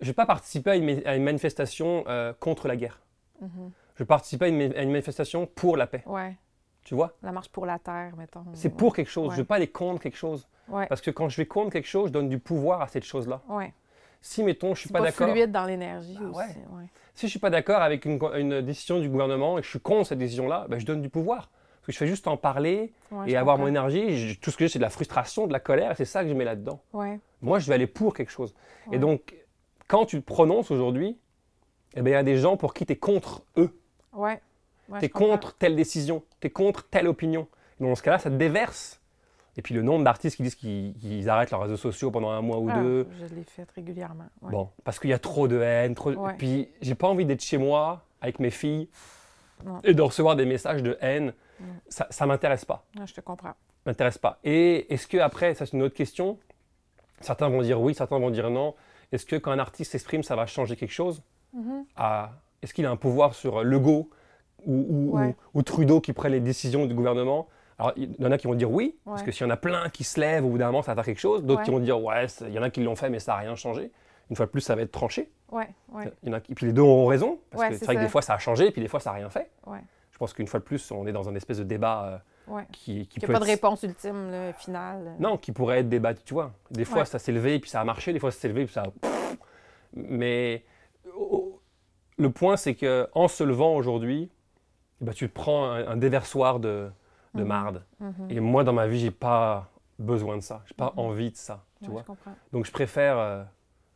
je vais pas participer à une, ma- à une manifestation euh, contre la guerre. Mhm. Je vais participer à une, ma- à une manifestation pour la paix. Ouais. Tu vois? La marche pour la terre, mettons. C'est pour quelque chose. Ouais. Je ne vais pas aller contre quelque chose. Ouais. Parce que quand je vais contre quelque chose, je donne du pouvoir à cette chose-là. Ouais. Si, mettons, je suis C'est pas, pas, d'accord. fluide dans l'énergie Bah aussi. ouais. Si je suis pas d'accord avec une, une décision du gouvernement et que je suis contre cette décision-là, ben, je donne du pouvoir. Parce que je fais juste en parler et avoir mon énergie. Je- tout ce que j'ai, c'est de la frustration, de la colère, c'est ça que je mets là-dedans. Moi, je vais aller pour quelque chose. Et donc, quand tu te prononces aujourd'hui, eh ben, il y a des gens pour qui tu es contre eux. Ouais. Ouais, tu es contre telle décision, tu es contre telle opinion. Et dans ce cas-là, ça te déverse. Et puis le nombre d'artistes qui disent qu'ils arrêtent leurs réseaux sociaux pendant un mois ou Ah, deux. Je l'ai fait régulièrement. Ouais. Bon, parce qu'il y a trop de haine. Trop... Ouais. Puis j'ai pas envie d'être chez moi avec mes filles Non. et de recevoir des messages de haine. Non. Ça, ça m'intéresse pas. Je te comprends. m'intéresse pas. Et est-ce que après, ça c'est une autre question. Certains vont dire oui, certains vont dire non. Est-ce que quand un artiste s'exprime, ça va changer quelque chose? Mhm. à... Est-ce qu'il a un pouvoir sur Legault ou, ou, Ouais. ou- ou Trudeau qui prennent les décisions du gouvernement? Alors, il y en a qui vont dire oui, parce que s'il y en a plein qui se lèvent, au bout d'un moment, ça va faire quelque chose. D'autres Ouais. qui vont dire ouais, il y en a qui l'ont fait, mais ça n'a rien changé. Une fois de plus, ça va être tranché. Ouais, ouais. Il y en a qui... Puis les deux auront raison, parce que c'est vrai que des fois, ça a changé, puis des fois, ça n'a rien fait. Je pense qu'une fois de plus, on est dans un espèce de débat Ouais. qui, qui Il n'y a peut pas de réponse ultime, là, finale. Non, qui pourrait être débattu, tu vois. Des fois, ça s'est levé et puis ça a marché, des fois, ça s'est levé et puis ça a... Mais le point, c'est que en se levant aujourd'hui, eh ben, tu te prends un, un déversoir de, de Mhm. marde. Mhm. Et moi, dans ma vie, j'ai pas besoin de ça. J'ai pas Mhm. envie de ça, tu Ouais, vois. je. Donc, je préfère euh,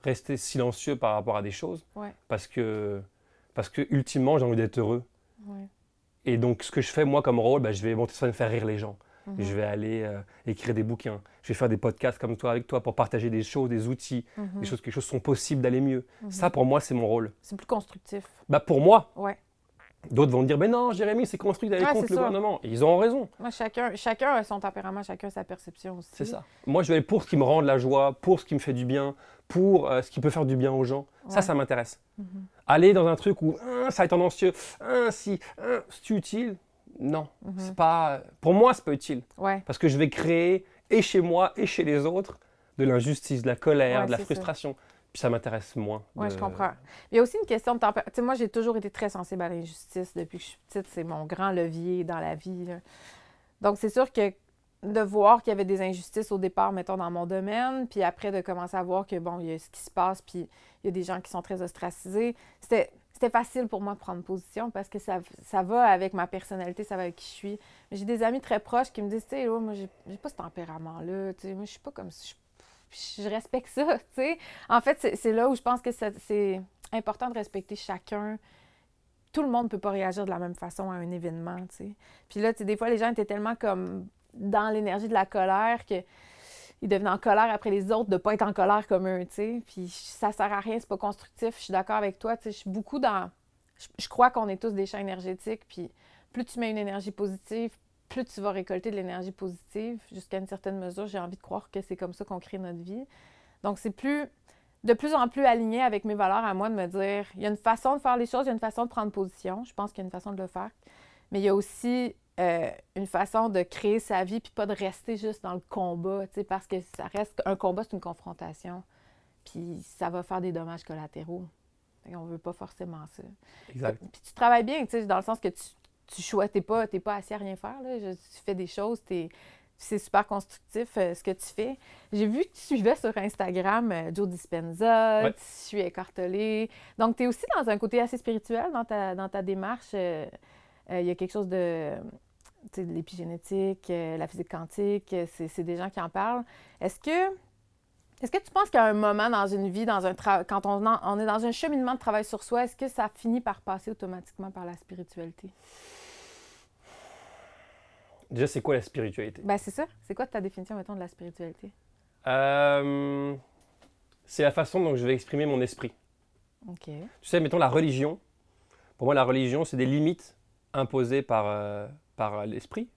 rester silencieux par rapport à des choses Ouais. parce que, parce que ultimement, j'ai envie d'être heureux. Ouais. Et donc, ce que je fais, moi, comme rôle, ben, je vais monter sur scène faire rire les gens. Je vais aller euh, écrire des bouquins. Je vais faire des podcasts comme toi avec toi pour partager des choses, des outils, des choses, que les choses sont possibles d'aller mieux. Ça, pour moi, c'est mon rôle. C'est plus constructif. Bah, pour moi, Ouais. D'autres vont dire, mais non, Jérémy, c'est construit d'aller Ouais, contre le ça. gouvernement. Et ils ont raison. Moi, chacun, chacun a son tempérament, chacun a sa perception aussi. C'est ça. Moi, je vais aller pour ce qui me rend de la joie, pour ce qui me fait du bien, pour euh, ce qui peut faire du bien aux gens. Ça, Ouais. ça m'intéresse. Mhm. Aller dans un truc où hein, ça est tendancieux, hein, si, hein, c'est utile? Non, Mhm. c'est pas. Pour moi, c'est pas utile. Ouais. Parce que je vais créer, et chez moi, et chez les autres, de l'injustice, de la colère, de la ça. Puis ça m'intéresse moins. Oui, je comprends. Il y a aussi une question de tempérament. Tu sais, moi, j'ai toujours été très sensible à l'injustice depuis que je suis petite. C'est mon grand levier dans la vie. Donc, c'est sûr que de voir qu'il y avait des injustices au départ, mettons, dans mon domaine, puis après de commencer à voir que, bon, il y a ce qui se passe, puis il y a des gens qui sont très ostracisés, c'était, c'était facile pour moi de prendre position parce que ça, ça va avec ma personnalité, ça va avec qui je suis. J'ai des amis très proches qui me disent, tu sais, là, moi, j'ai, j'ai pas ce tempérament-là, tu sais, moi, je suis pas comme ça. Je- je respecte ça, tu sais. En fait, c'est là où je pense que c'est important de respecter chacun. Tout le monde ne peut pas réagir de la même façon à un événement, tu sais. Puis là, tu des fois, les gens étaient tellement comme dans l'énergie de la colère que ils devenaient en colère après les autres de ne pas être en colère comme eux, tu sais. Puis ça sert à rien, c'est pas constructif. Je suis d'accord avec toi, tu sais. Je suis beaucoup dans... Je, je crois qu'on est tous des champs énergétiques, puis plus tu mets une énergie positive, plus tu vas récolter de l'énergie positive. Jusqu'à une certaine mesure, j'ai envie de croire que c'est comme ça qu'on crée notre vie. Donc, c'est plus de plus en plus aligné avec mes valeurs à moi de me dire il y a une façon de faire les choses, il y a une façon de prendre position. Je pense qu'il y a une façon de le faire. Mais il y a aussi euh, une façon de créer sa vie puis pas de rester juste dans le combat, parce que ça reste un combat, c'est une confrontation. Puis ça va faire des dommages collatéraux. Et on veut pas forcément ça. Exact. Puis tu travailles bien, dans le sens que tu, tu choisis, t'es pas, t'es pas assis à rien faire, là. Je- tu fais des choses, c'est super constructif euh, ce que tu fais. J'ai vu que tu suivais sur Instagram euh, Joe Dispenza, Ouais. tu suis écartelé. Donc, tu es aussi dans un côté assez spirituel dans ta, dans ta démarche. euh, Il y a quelque chose de, de l'épigénétique, la physique quantique, c'est c'est des gens qui en parlent. Est-ce que, est-ce que tu penses qu'à un moment dans une vie, dans un quand on, en- on est dans un cheminement de travail sur soi, est-ce que ça finit par passer automatiquement par la spiritualité? Déjà, c'est quoi la spiritualité? Ben c'est ça. C'est quoi ta définition, mettons, de la spiritualité? Euh, C'est la façon dont je vais exprimer mon esprit. OK. Tu sais, mettons la religion. Pour moi, la religion, c'est des limites imposées par, euh, par l'esprit,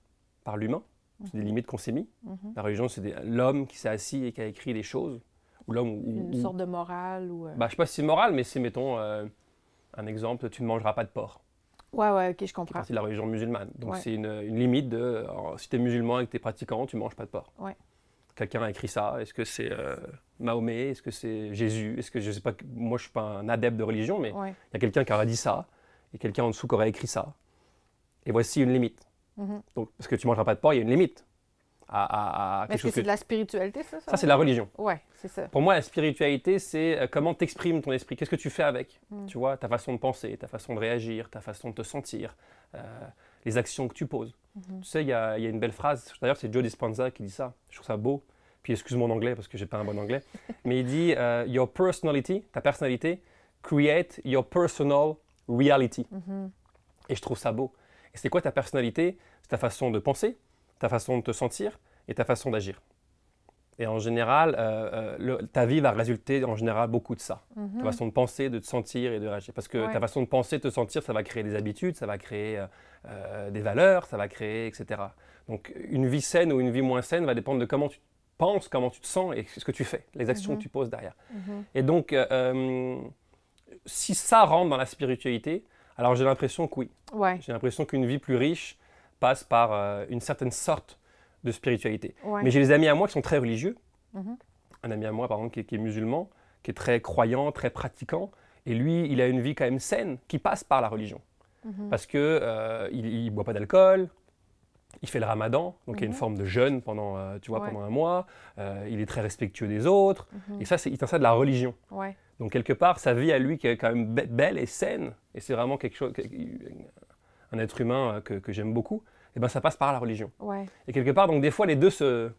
par l'humain. C'est des limites qu'on s'est mis. Mhm. La religion, c'est l'homme qui s'est assis et qui a écrit des choses. Ou l'homme. Une ou- sorte de morale ou... euh, Bah, je sais pas si c'est moral, mais c'est, mettons, euh, un exemple tu ne mangeras pas de porc. Ouais, ouais, OK, je qui comprends. partie de la religion musulmane. Donc Ouais. c'est une, une limite de alors, si tu es musulman et que tu es pratiquant, tu manges pas de porc. Ouais. Quelqu'un a écrit ça. Est-ce que c'est euh, Mahomet? Est-ce que c'est Jésus? Est-ce que je sais pas Moi, je suis pas un adepte de religion, mais il Ouais. y a quelqu'un qui aurait dit ça et quelqu'un en dessous qui aurait écrit ça. Et voici une limite. Mhm. Donc parce que tu mangeras pas de porc, il y a une limite à, à- à Mais quelque Est-ce que c'est de la spiritualité, ça? Ça, c'est la religion. Ouais, c'est ça. Pour moi, la spiritualité, c'est euh, comment tu exprimes ton esprit. Qu'est-ce que tu fais avec Mm. Tu vois, ta façon de penser, ta façon de réagir, ta façon de te sentir, euh, les actions que tu poses. Mhm. Tu sais, il y, a il y a une belle phrase, d'ailleurs, c'est Joe Dispenza qui dit ça. Je trouve ça beau. Puis excuse mon anglais parce que j'ai pas un bon anglais. Mais il dit euh, Your personality, ta personnalité, create your personal reality. Mhm. Et je trouve ça beau. Et c'est quoi ta personnalité? C'est ta façon de penser, ta façon de te sentir et ta façon d'agir. Et en général, euh, euh, le- ta vie va résulter en général beaucoup de ça. Mhm. Ta façon de penser, de te sentir et de réagir. Parce que Ouais. ta façon de penser, de te sentir, ça va créer des habitudes, ça va créer euh, des valeurs, ça va créer, etc. Donc une vie saine ou une vie moins saine va dépendre de comment tu penses, comment tu te sens et ce que tu fais, les actions Mhm. que tu poses derrière. Mhm. Et donc, euh, si ça rentre dans la spiritualité, alors j'ai l'impression que oui. Ouais, J'ai l'impression qu'une vie plus riche passe par euh, une certaine sorte de spiritualité. ouais. Mais j'ai des amis à moi qui sont très religieux. Mhm. Un ami à moi, par exemple, qui est, qui est musulman, qui est très croyant, très pratiquant. Et lui, il a une vie quand même saine qui passe par la religion. Mhm. Parce que euh, il ne boit pas d'alcool, il fait le ramadan, donc il y a une Mhm. forme de jeûne pendant, euh, tu vois, Ouais. pendant un mois. Euh, il est très respectueux des autres. Et ça, c'est, il tient ça de la religion. Ouais. Donc quelque part, sa vie à lui qui est quand même be- belle et saine, et c'est vraiment quelque chose, un être humain euh, que, que j'aime beaucoup, et ben ça passe par la religion. Ouais. Et quelque part, donc des fois, les deux se...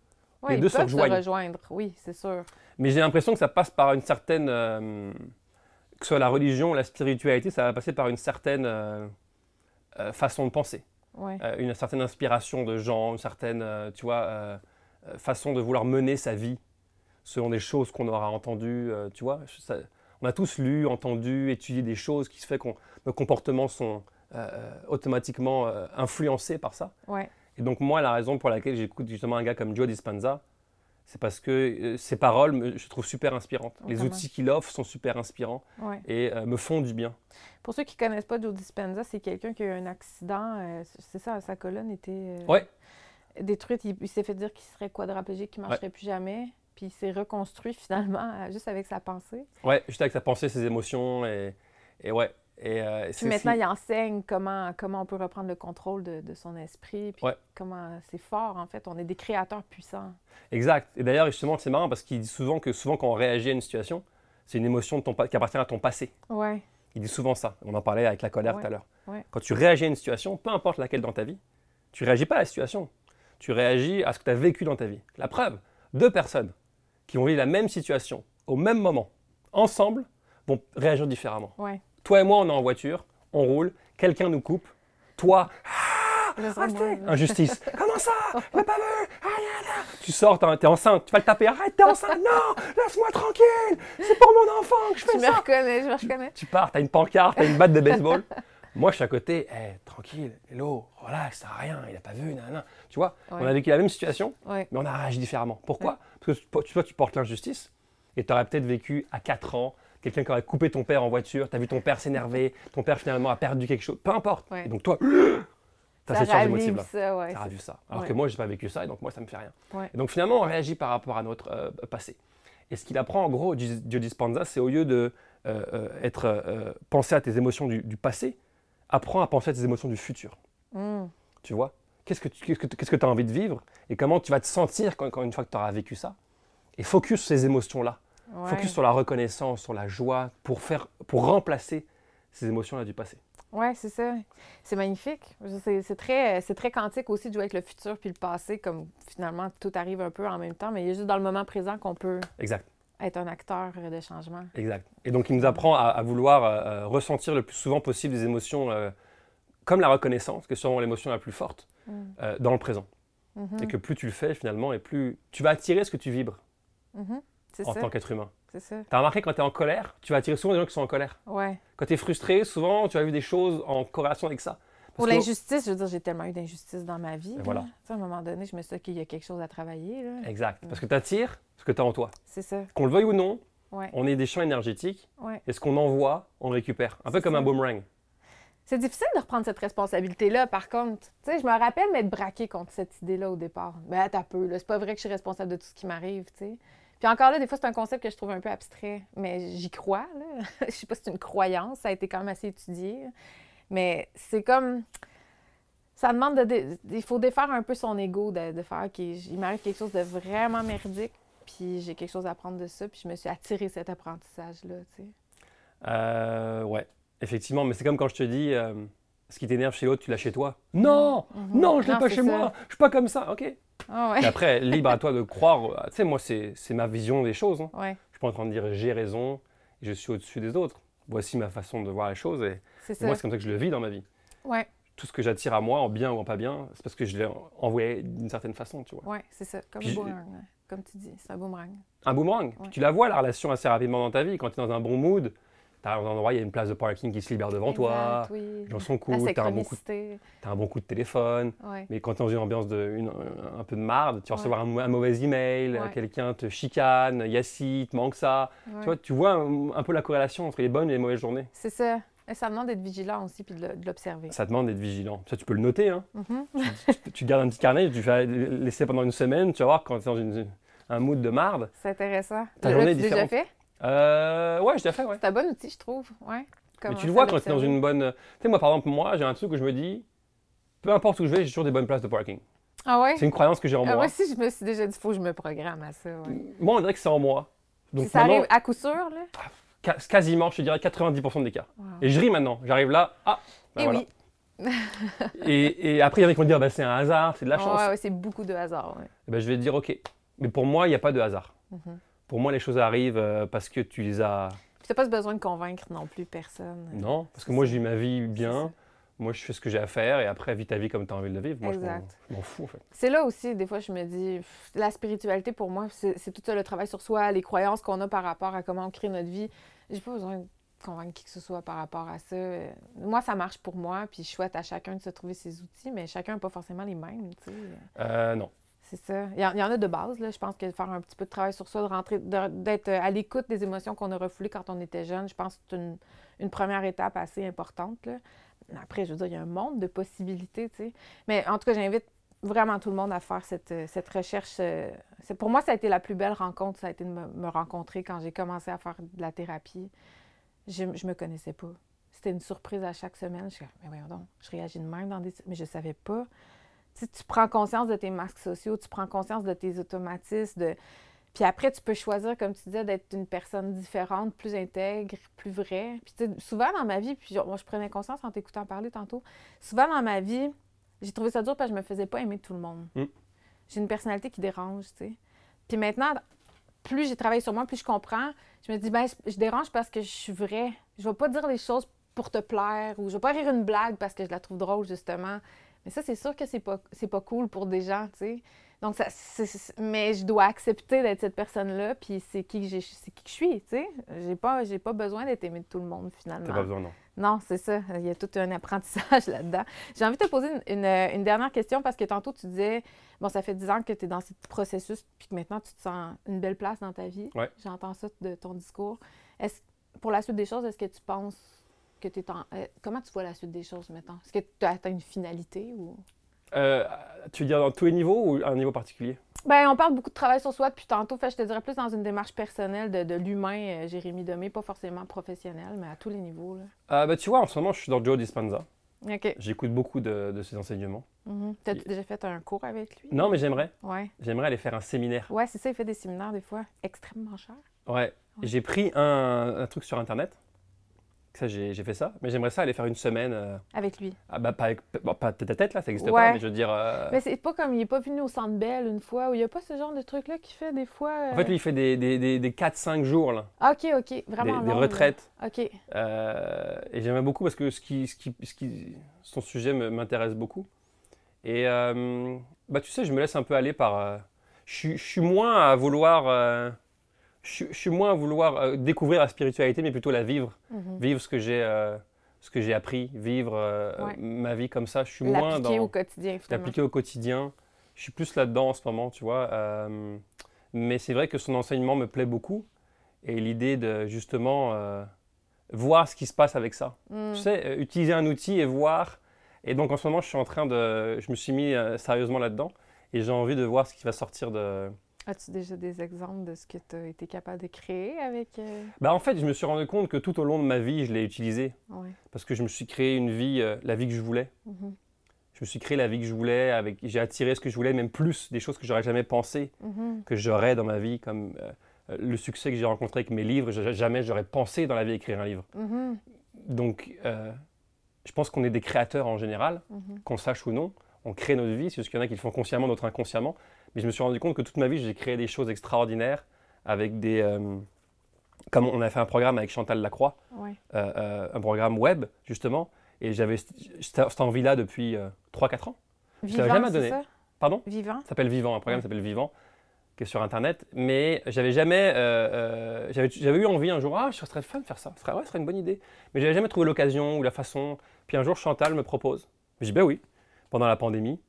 Ouais, Les ils deux peuvent se rejoindre. Oui, c'est sûr. Mais j'ai l'impression que ça passe par une certaine... euh, que ce soit la religion, la spiritualité, ça va passer par une certaine euh, euh, façon de penser. Ouais. Une certaine inspiration de gens, une certaine, tu vois, façon de vouloir mener sa vie selon des choses qu'on aura entendues, tu vois. Ça- on a tous lu, entendu, étudié des choses qui se fait que nos comportements sont automatiquement euh, influencés par ça. Ouais. Et donc moi, la raison pour laquelle j'écoute justement un gars comme Joe Dispenza, c'est parce que euh, ses paroles, me- je trouve super inspirantes. Les outils qu'il offre sont super inspirants Ouais. et euh, me font du bien. Pour ceux qui ne connaissent pas Joe Dispenza, c'est quelqu'un qui a eu un accident. euh, c'est ça, sa colonne était euh, Ouais. détruite. Il, il s'est fait dire qu'il serait quadraplégique, qu'il ne marcherait plus jamais. Puis il s'est reconstruit finalement euh, juste avec sa pensée. Ouais, juste avec sa pensée, ses émotions et, et ouais. Et, euh, Puis maintenant, il enseigne comment, comment on peut reprendre le contrôle de, de son esprit. Puis Ouais. comment c'est fort, en fait. On est des créateurs puissants. Exact. Et d'ailleurs, justement, c'est marrant parce qu'il dit souvent que souvent quand on réagit à une situation, c'est une émotion de ton, pa- qui appartient à ton passé. Ouais. Il dit souvent ça. On en parlait avec la colère Ouais. tout à l'heure. Ouais. Quand tu réagis à une situation, peu importe laquelle dans ta vie, tu réagis pas à la situation. Tu réagis à ce que tu as vécu dans ta vie. La preuve, deux personnes qui ont vécu la même situation au même moment, ensemble, vont réagir différemment. Ouais. Toi et moi, on est en voiture, on roule, quelqu'un nous coupe. Toi, moi, là. Injustice. Comment ça pas vu Ah. Tu sors, t'es enceinte, tu vas le taper. Arrête, t'es enceinte. Non, laisse-moi tranquille. C'est pour mon enfant que je fais me ça. reconnais, je me reconnais. Tu pars, t'as une pancarte, t'as une batte de baseball. Moi, je suis à côté. Eh, tranquille, hello, relax, ça a rien, il a pas vu, nanana. Tu vois, on a vécu la même situation, Ouais. mais on a réagi différemment. Pourquoi Parce que tu- toi, tu portes l'injustice et tu aurais peut-être vécu à 4 ans quelqu'un qui aurait coupé ton père en voiture, tu as vu ton père s'énerver, ton père finalement a perdu quelque chose, peu importe. Ouais. Et donc toi, tu as Ça cette charge ravive émotive-là. ça, ouais. Ça ça. Alors Ouais. que moi, j'ai pas vécu ça et donc moi, ça me fait rien. Et donc finalement, on réagit par rapport à notre euh, passé. Et ce qu'il apprend en gros, Joe Dispenza, c'est au lieu de euh, euh, être penser à tes émotions du, du passé, apprends à penser à tes émotions du futur. Mm. Tu vois? Qu'est-ce que tu que, as envie de vivre? Et comment tu vas te sentir quand, quand une fois que tu auras vécu ça? Et focus sur ces émotions-là. Ouais. Focus sur la reconnaissance, sur la joie, pour, faire, pour remplacer ces émotions-là du passé. Ouais, c'est ça. C'est magnifique. C'est c'est très, c'est très quantique aussi de jouer avec le futur puis le passé, comme finalement tout arrive un peu en même temps, mais il y a juste dans le moment présent qu'on peut Exact. être un acteur de changement. Exact. Et donc, il nous apprend à, à vouloir euh, euh, ressentir le plus souvent possible des émotions euh, comme la reconnaissance, qui est sûrement l'émotion la plus forte, Mm. euh, dans le présent. Mhm. Et que plus tu le fais, finalement, et plus tu vas attirer ce que tu vibres Mhm. C'est en ça. tant qu'être humain. C'est ça. Tu as remarqué quand tu es en colère, tu vas attirer souvent des gens qui sont en colère. Ouais. Quand tu es frustré, souvent, tu as vu des choses en corrélation avec ça. Pour que- l'injustice, je veux dire, j'ai tellement eu d'injustice dans ma vie. Voilà. À un moment donné, je me suis dit qu'il y a quelque chose à travailler. là. Exact. Parce que tu attires ce que tu as en toi. C'est ça. Qu'on le veuille ou non, Ouais. on est des champs énergétiques, Ouais. et ce qu'on envoie, on le récupère. Un peu comme ça. un boomerang. C'est difficile de reprendre cette responsabilité-là, par contre. Tu sais, je me rappelle m'être braquée contre cette idée-là au départ. Mais attends un peu, là. C'est pas vrai que je suis responsable de tout ce qui m'arrive, tu sais. Puis encore là, des fois, c'est un concept que je trouve un peu abstrait, mais j'y crois, là. je sais pas si c'est une croyance, ça a été quand même assez étudié. Mais c'est comme. Ça demande de. dé- Il faut défaire un peu son ego, de, de faire, OK, il m'arrive quelque chose de vraiment merdique, puis j'ai quelque chose à apprendre de ça, puis je me suis attiré cet apprentissage-là, tu sais. Euh, ouais, effectivement, mais c'est comme quand je te dis, euh, ce qui t'énerve chez l'autre, tu l'as chez toi. Non, Mhm. non, je l'ai pas chez ça. moi, je suis pas comme ça, ok. Ah ouais. Et après, libre à toi de croire, tu sais, moi, c'est c'est ma vision des choses. hein. Ouais, Je suis pas en train de dire j'ai raison, je suis au-dessus des autres. Voici ma façon de voir les choses, et, c'est et ça. moi, c'est comme ça que je le vis dans ma vie. Ouais. Tout ce que j'attire à moi, en bien ou en pas bien, c'est parce que je l'ai envoyé d'une certaine façon, tu vois. Oui, c'est ça. Comme Puis un boomerang, ouais. comme tu dis. C'est un boomerang. Un boomerang. Puis Ouais. tu la vois, la relation, assez rapidement dans ta vie. Quand tu es dans un bon mood, tu as un endroit, il y a une place de parking qui se libère devant toi, oui. les gens sont La cool, tu as, un bon coup de- t'as un bon coup de téléphone. Ouais. Mais quand tu es dans une ambiance de, une- un peu de marde, tu vas Ouais. recevoir un, un mauvais email, Ouais. quelqu'un te chicane, Yassi, te manque ça. Tu vois, tu vois un, un peu la corrélation entre les bonnes et les mauvaises journées. C'est ça. Et ça demande d'être vigilant aussi puis de l'observer. Ça demande d'être vigilant. Ça, tu peux le noter. Hein. Mhm. tu, tu gardes un petit carnet, tu fais laisser pendant une semaine, tu vas voir quand tu es dans une- un mood de marde. C'est intéressant. Ta journée est déjà fait? Euh, ouais, je l'ai fait, ouais. C'est un bon outil, je trouve. Ouais. Mais tu le vois quand tu es dans une bonne. Tu sais, moi, par exemple, moi, j'ai un truc où je me dis, peu importe où je vais, j'ai toujours des bonnes places de parking. Ah ouais? C'est une croyance que j'ai en Ah, moi. moi aussi, je me suis déjà dit, faut que je me programme à ça. ouais. Moi, on dirait que c'est en moi. Donc Si ça maintenant, arrive à coup sûr, là? ca- quasiment, je te dirais 90% des cas. Wow. Et je ris maintenant. J'arrive là, ah, ben Et voilà. oui. Et, et après, il y en a qui vont dire, bah, c'est un hasard, c'est de la chance. Ouais, ouais, c'est beaucoup de hasard. ouais. Eh ben, je vais te dire, ok. Mais pour moi, il n'y a pas de hasard. Mhm. Pour moi, les choses arrivent euh, parce que tu les as. Puis t'as pas besoin de convaincre non plus personne. Non, parce que moi, je vis ma vie bien. Moi, je fais ce que j'ai à faire et après, vis ta vie comme tu as envie de le vivre. Moi, Exact. je m'en fous, en fait. C'est là aussi, des fois, je me dis, pff, la spiritualité, pour moi, c'est tout ça, le travail sur soi, les croyances qu'on a par rapport à comment on crée notre vie. J'ai pas besoin de convaincre qui que ce soit par rapport à ça. Moi, ça marche pour moi, puis je souhaite à chacun de se trouver ses outils, mais chacun n'a pas forcément les mêmes, tu sais. Euh, non. C'est ça. Il y, en, a de base, là. Je pense que faire un petit peu de travail sur soi, de rentrer, d'être euh, à l'écoute des émotions qu'on a refoulées quand on était jeune, je pense que c'est une, première étape assez importante, là. Après, je veux dire, il y a un monde de possibilités. Mais en tout cas, j'invite vraiment tout le monde à faire cette, euh, recherche. euh, Pour moi, ça a été la plus belle rencontre, ça a été de me, me rencontrer quand j'ai commencé à faire de la thérapie. Je, je me connaissais pas. C'était une surprise à chaque semaine. Je suis mais voyons donc, je réagis de même dans des... Mais je savais pas. Tu, tu prends conscience de tes masques sociaux, tu prends conscience de tes automatismes, de... Puis après, tu peux choisir, comme tu disais, d'être une personne différente, plus intègre, plus vraie. Puis souvent dans ma vie, puis moi, je prenais conscience en t'écoutant parler tantôt, souvent dans ma vie, j'ai trouvé ça dur parce que je me faisais pas aimer de tout le monde. Mm. J'ai une personnalité qui dérange, tu sais. Puis maintenant, plus j'ai travaillé sur moi, plus je comprends, je me dis, ben, je, je dérange parce que je suis vraie. Je vais pas dire les choses pour te plaire ou je vais pas rire une blague parce que je la trouve drôle, justement. Mais ça, c'est sûr que c'est pas, c'est pas cool pour des gens, tu sais. Donc, ça, mais je dois accepter d'être cette personne-là, puis c'est qui, que j'ai- c'est qui que je suis, tu sais. J'ai pas, j'ai pas besoin d'être aimée de tout le monde, finalement. T'as pas besoin, non. Non, c'est ça. Il y a tout un apprentissage là-dedans. J'ai envie de te poser une, une- une dernière question parce que tantôt, tu disais, bon, ça fait 10 ans que tu es dans ce processus puis que maintenant, tu te sens une belle place dans ta vie. Ouais. J'entends ça de ton discours. Est-ce, pour la suite des choses, est-ce que tu penses que tu es en... euh, comment tu vois la suite des choses maintenant? Est-ce que tu as atteint une finalité ou... Euh, tu veux dire dans tous les niveaux ou à un niveau particulier? Ben, on parle beaucoup de travail sur soi depuis tantôt. Fait, je te dirais plus dans une démarche personnelle de, de l'humain, euh, Jérémy Domé, pas forcément professionnel, mais à tous les niveaux. Là. Euh, bah, Tu vois, en ce moment, je suis dans Joe Dispenza. OK. J'écoute beaucoup de, de ses enseignements. Mhm. T'as-tu déjà fait un cours avec lui? Non, mais j'aimerais. Ouais. J'aimerais aller faire un séminaire. Ouais, c'est ça, il fait des séminaires des fois extrêmement chers. Ouais. Ouais. J'ai pris un, un truc sur Internet. Ça, j'ai j'ai fait ça. Mais j'aimerais ça aller faire une semaine. euh, Avec lui. ah, bah, pas, avec- bon, pas tête à tête, là, ça n'existe Ouais. pas. Mais je veux dire. euh, Mais c'est pas comme il est pas venu au Centre Bell une fois, ou il y a pas ce genre de truc-là qu'il fait des fois. euh, En fait, lui, il fait des, des, des, des 4-5 jours, là. Ah, Ok, ok, Des, vraiment. des long, là. retraites. Ok. Euh, et j'aimais beaucoup parce que ce qui, ce qui, ce qui- son sujet me- m'intéresse beaucoup. Et euh, bah, tu sais, je me laisse un peu aller par. euh, je, suis- je suis moins à vouloir. euh, je, suis- je suis moins à vouloir euh, découvrir la spiritualité, mais plutôt la vivre. Mhm. Vivre ce que j'ai euh, ce que j'ai appris, vivre euh, Ouais. ma vie comme ça. Je suis moins dans au quotidien, finalement. l'appliquer au quotidien. Je suis plus là-dedans en ce moment, tu vois. euh, mais c'est vrai que son enseignement me plaît beaucoup. Et l'idée de justement euh, voir ce qui se passe avec ça. Mm. Tu sais, utiliser un outil et voir. Et donc en ce moment, je suis en train de. Je me suis mis sérieusement là-dedans. Et j'ai envie de voir ce qui va sortir de. As-tu déjà des exemples de ce que tu as été capable de créer avec. euh, Bah, en fait, je me suis rendu compte que tout au long de ma vie, je l'ai utilisé. Ouais. Parce que je me suis créé une vie, euh, la vie que je voulais. Mhm. Je me suis créé la vie que je voulais. Avec, j'ai attiré ce que je voulais, même plus des choses que j'aurais jamais pensé Mhm. que j'aurais dans ma vie, comme euh, le succès que j'ai rencontré avec mes livres. Je- jamais j'aurais pensé dans la vie écrire un livre. Mhm. Donc, euh, je pense qu'on est des créateurs en général. Qu'on sache ou non, on crée notre vie. C'est juste qu'il y en a qui le font consciemment, d'autres inconsciemment. Mais je me suis rendu compte que toute ma vie, j'ai créé des choses extraordinaires avec des. euh, comme on a fait un programme avec Chantal Lacroix, Ouais. euh, euh, un programme web, justement. Et j'avais cette envie-là depuis euh, 3-4 ans. Je Vivant, jamais donné. ça? Pardon? Vivant? Ça s'appelle Vivant, un programme Ouais. s'appelle Vivant, qui est sur Internet. Mais j'avais jamais. j'avais eu envie un jour, ah, ce serait fun de faire ça. Ce serait, ouais, ce serait une bonne idée. Mais j'avais jamais trouvé l'occasion ou la façon. Puis un jour, Chantal me propose. Je dis, ben oui, pendant la pandémie.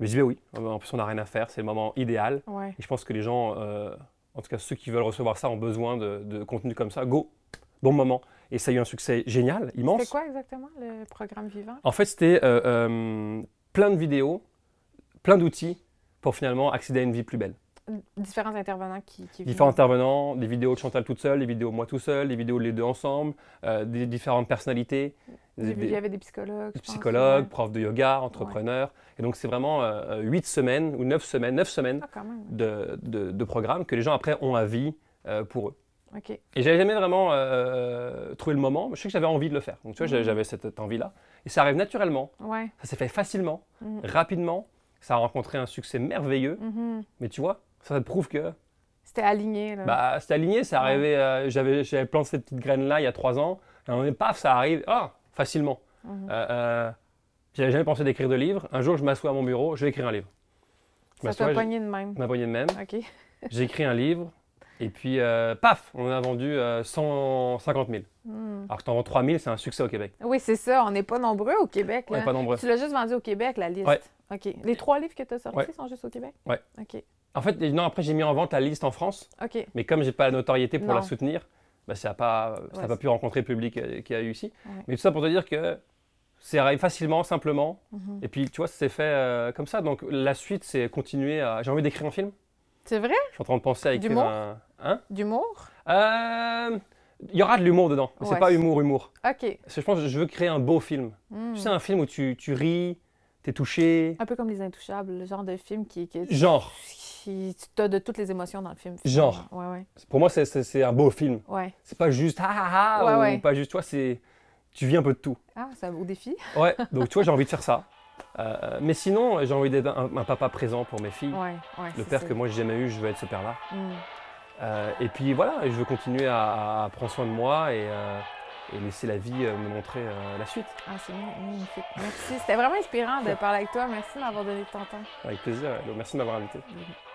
Je dis, ben oui, en plus, on n'a rien à faire, c'est le moment idéal. Ouais. Et je pense que les gens, euh, en tout cas ceux qui veulent recevoir ça, ont besoin de, de contenu comme ça. Go, bon moment. Et ça a eu un succès génial, immense. C'est quoi exactement le programme Vivant? En fait, c'était euh, euh, plein de vidéos, plein d'outils pour finalement accéder à une vie plus belle. Différents intervenants qui, qui Différents viennent. intervenants, des vidéos de Chantal toute seule, des vidéos moi tout seul, des vidéos les deux ensemble, euh, des différentes personnalités, des, il y avait des psychologues. des pense, psychologues, profs de yoga, entrepreneurs. Et donc c'est vraiment euh, huit semaines ou neuf semaines, neuf semaines Ah, de, de, de programmes que les gens après ont à vie euh, pour eux. OK. Et j'avais jamais vraiment euh, trouvé le moment. mais Je sais que j'avais envie de le faire. Donc tu vois, j'avais- Mhm. j'avais cette, envie-là. Et ça arrive naturellement. Ouais. Ça s'est fait facilement, Mhm. rapidement. Ça a rencontré un succès merveilleux. Mhm. Mais tu vois, ça, ça te prouve que C'était aligné, là. bah, c'était aligné. Ça Ouais. arrivait. euh, j'avais, j'avais planté cette petite graine-là il y a trois ans. Et on est paf, ça arrive. Ah, facilement. Euh, euh, j'avais jamais pensé d'écrire de livre. Un jour, je m'assois à mon bureau, je vais écrire un livre. Je ça t'a pogné de même. ma poignée de même. OK. J'ai écrit un livre. Et puis, paf, on en a vendu euh, 150 000. Mhm. Alors que t'en vends 3 000, c'est un succès au Québec. Oui, c'est ça. On n'est pas nombreux au Québec. On n'est pas nombreux. Tu l'as juste vendu au Québec, la liste. Ouais. OK. Les trois livres que tu as sortis Ouais. sont juste au Québec? Ouais. OK. En fait, non, après, j'ai mis en vente la liste en France. Mais comme j'ai pas la notoriété pour la soutenir, bah, ça n'a pas, ça a Ouais, pas c'est- pu rencontrer le public euh, qu'il y a eu ici. Ouais. Mais tout ça pour te dire que c'est arrivé facilement, simplement. Mhm. Et puis, tu vois, c'est fait euh, comme ça. Donc, la suite, c'est continuer à. J'ai envie d'écrire un film. C'est vrai? Je suis en train de penser à écrire D'humour? un. Hein? D'humour? Euh, Il y aura de l'humour dedans. Mais c'est Ouais. pas humour, humour. OK. Parce que je pense que je veux créer un beau film. Hmm. Tu sais, un film où tu, tu ris, t'es touché. Un peu comme Les Intouchables, le genre de film qui, qui, Genre. Tu as de toutes les émotions dans le film. Genre. Ouais, ouais. Pour moi, c'est- un beau film. Ouais. C'est pas juste ah ah ah Ouais, ou pas juste toi, c'est. Tu vis un peu de tout. Ah, c'est un beau défi. Ouais, donc tu vois, j'ai envie de faire ça. Euh, mais sinon, j'ai envie d'être un, un papa présent pour mes filles. Le père que moi j'ai jamais eu, je veux être ce père-là. Hmm. Euh, et puis voilà, je veux continuer à, à prendre soin de moi et, euh, et laisser la vie me montrer euh, la suite. Ah, c'est magnifique. Merci. C'était vraiment inspirant de parler avec toi. Merci de m'avoir donné ton temps. Avec plaisir. Merci de m'avoir invité. Mhm.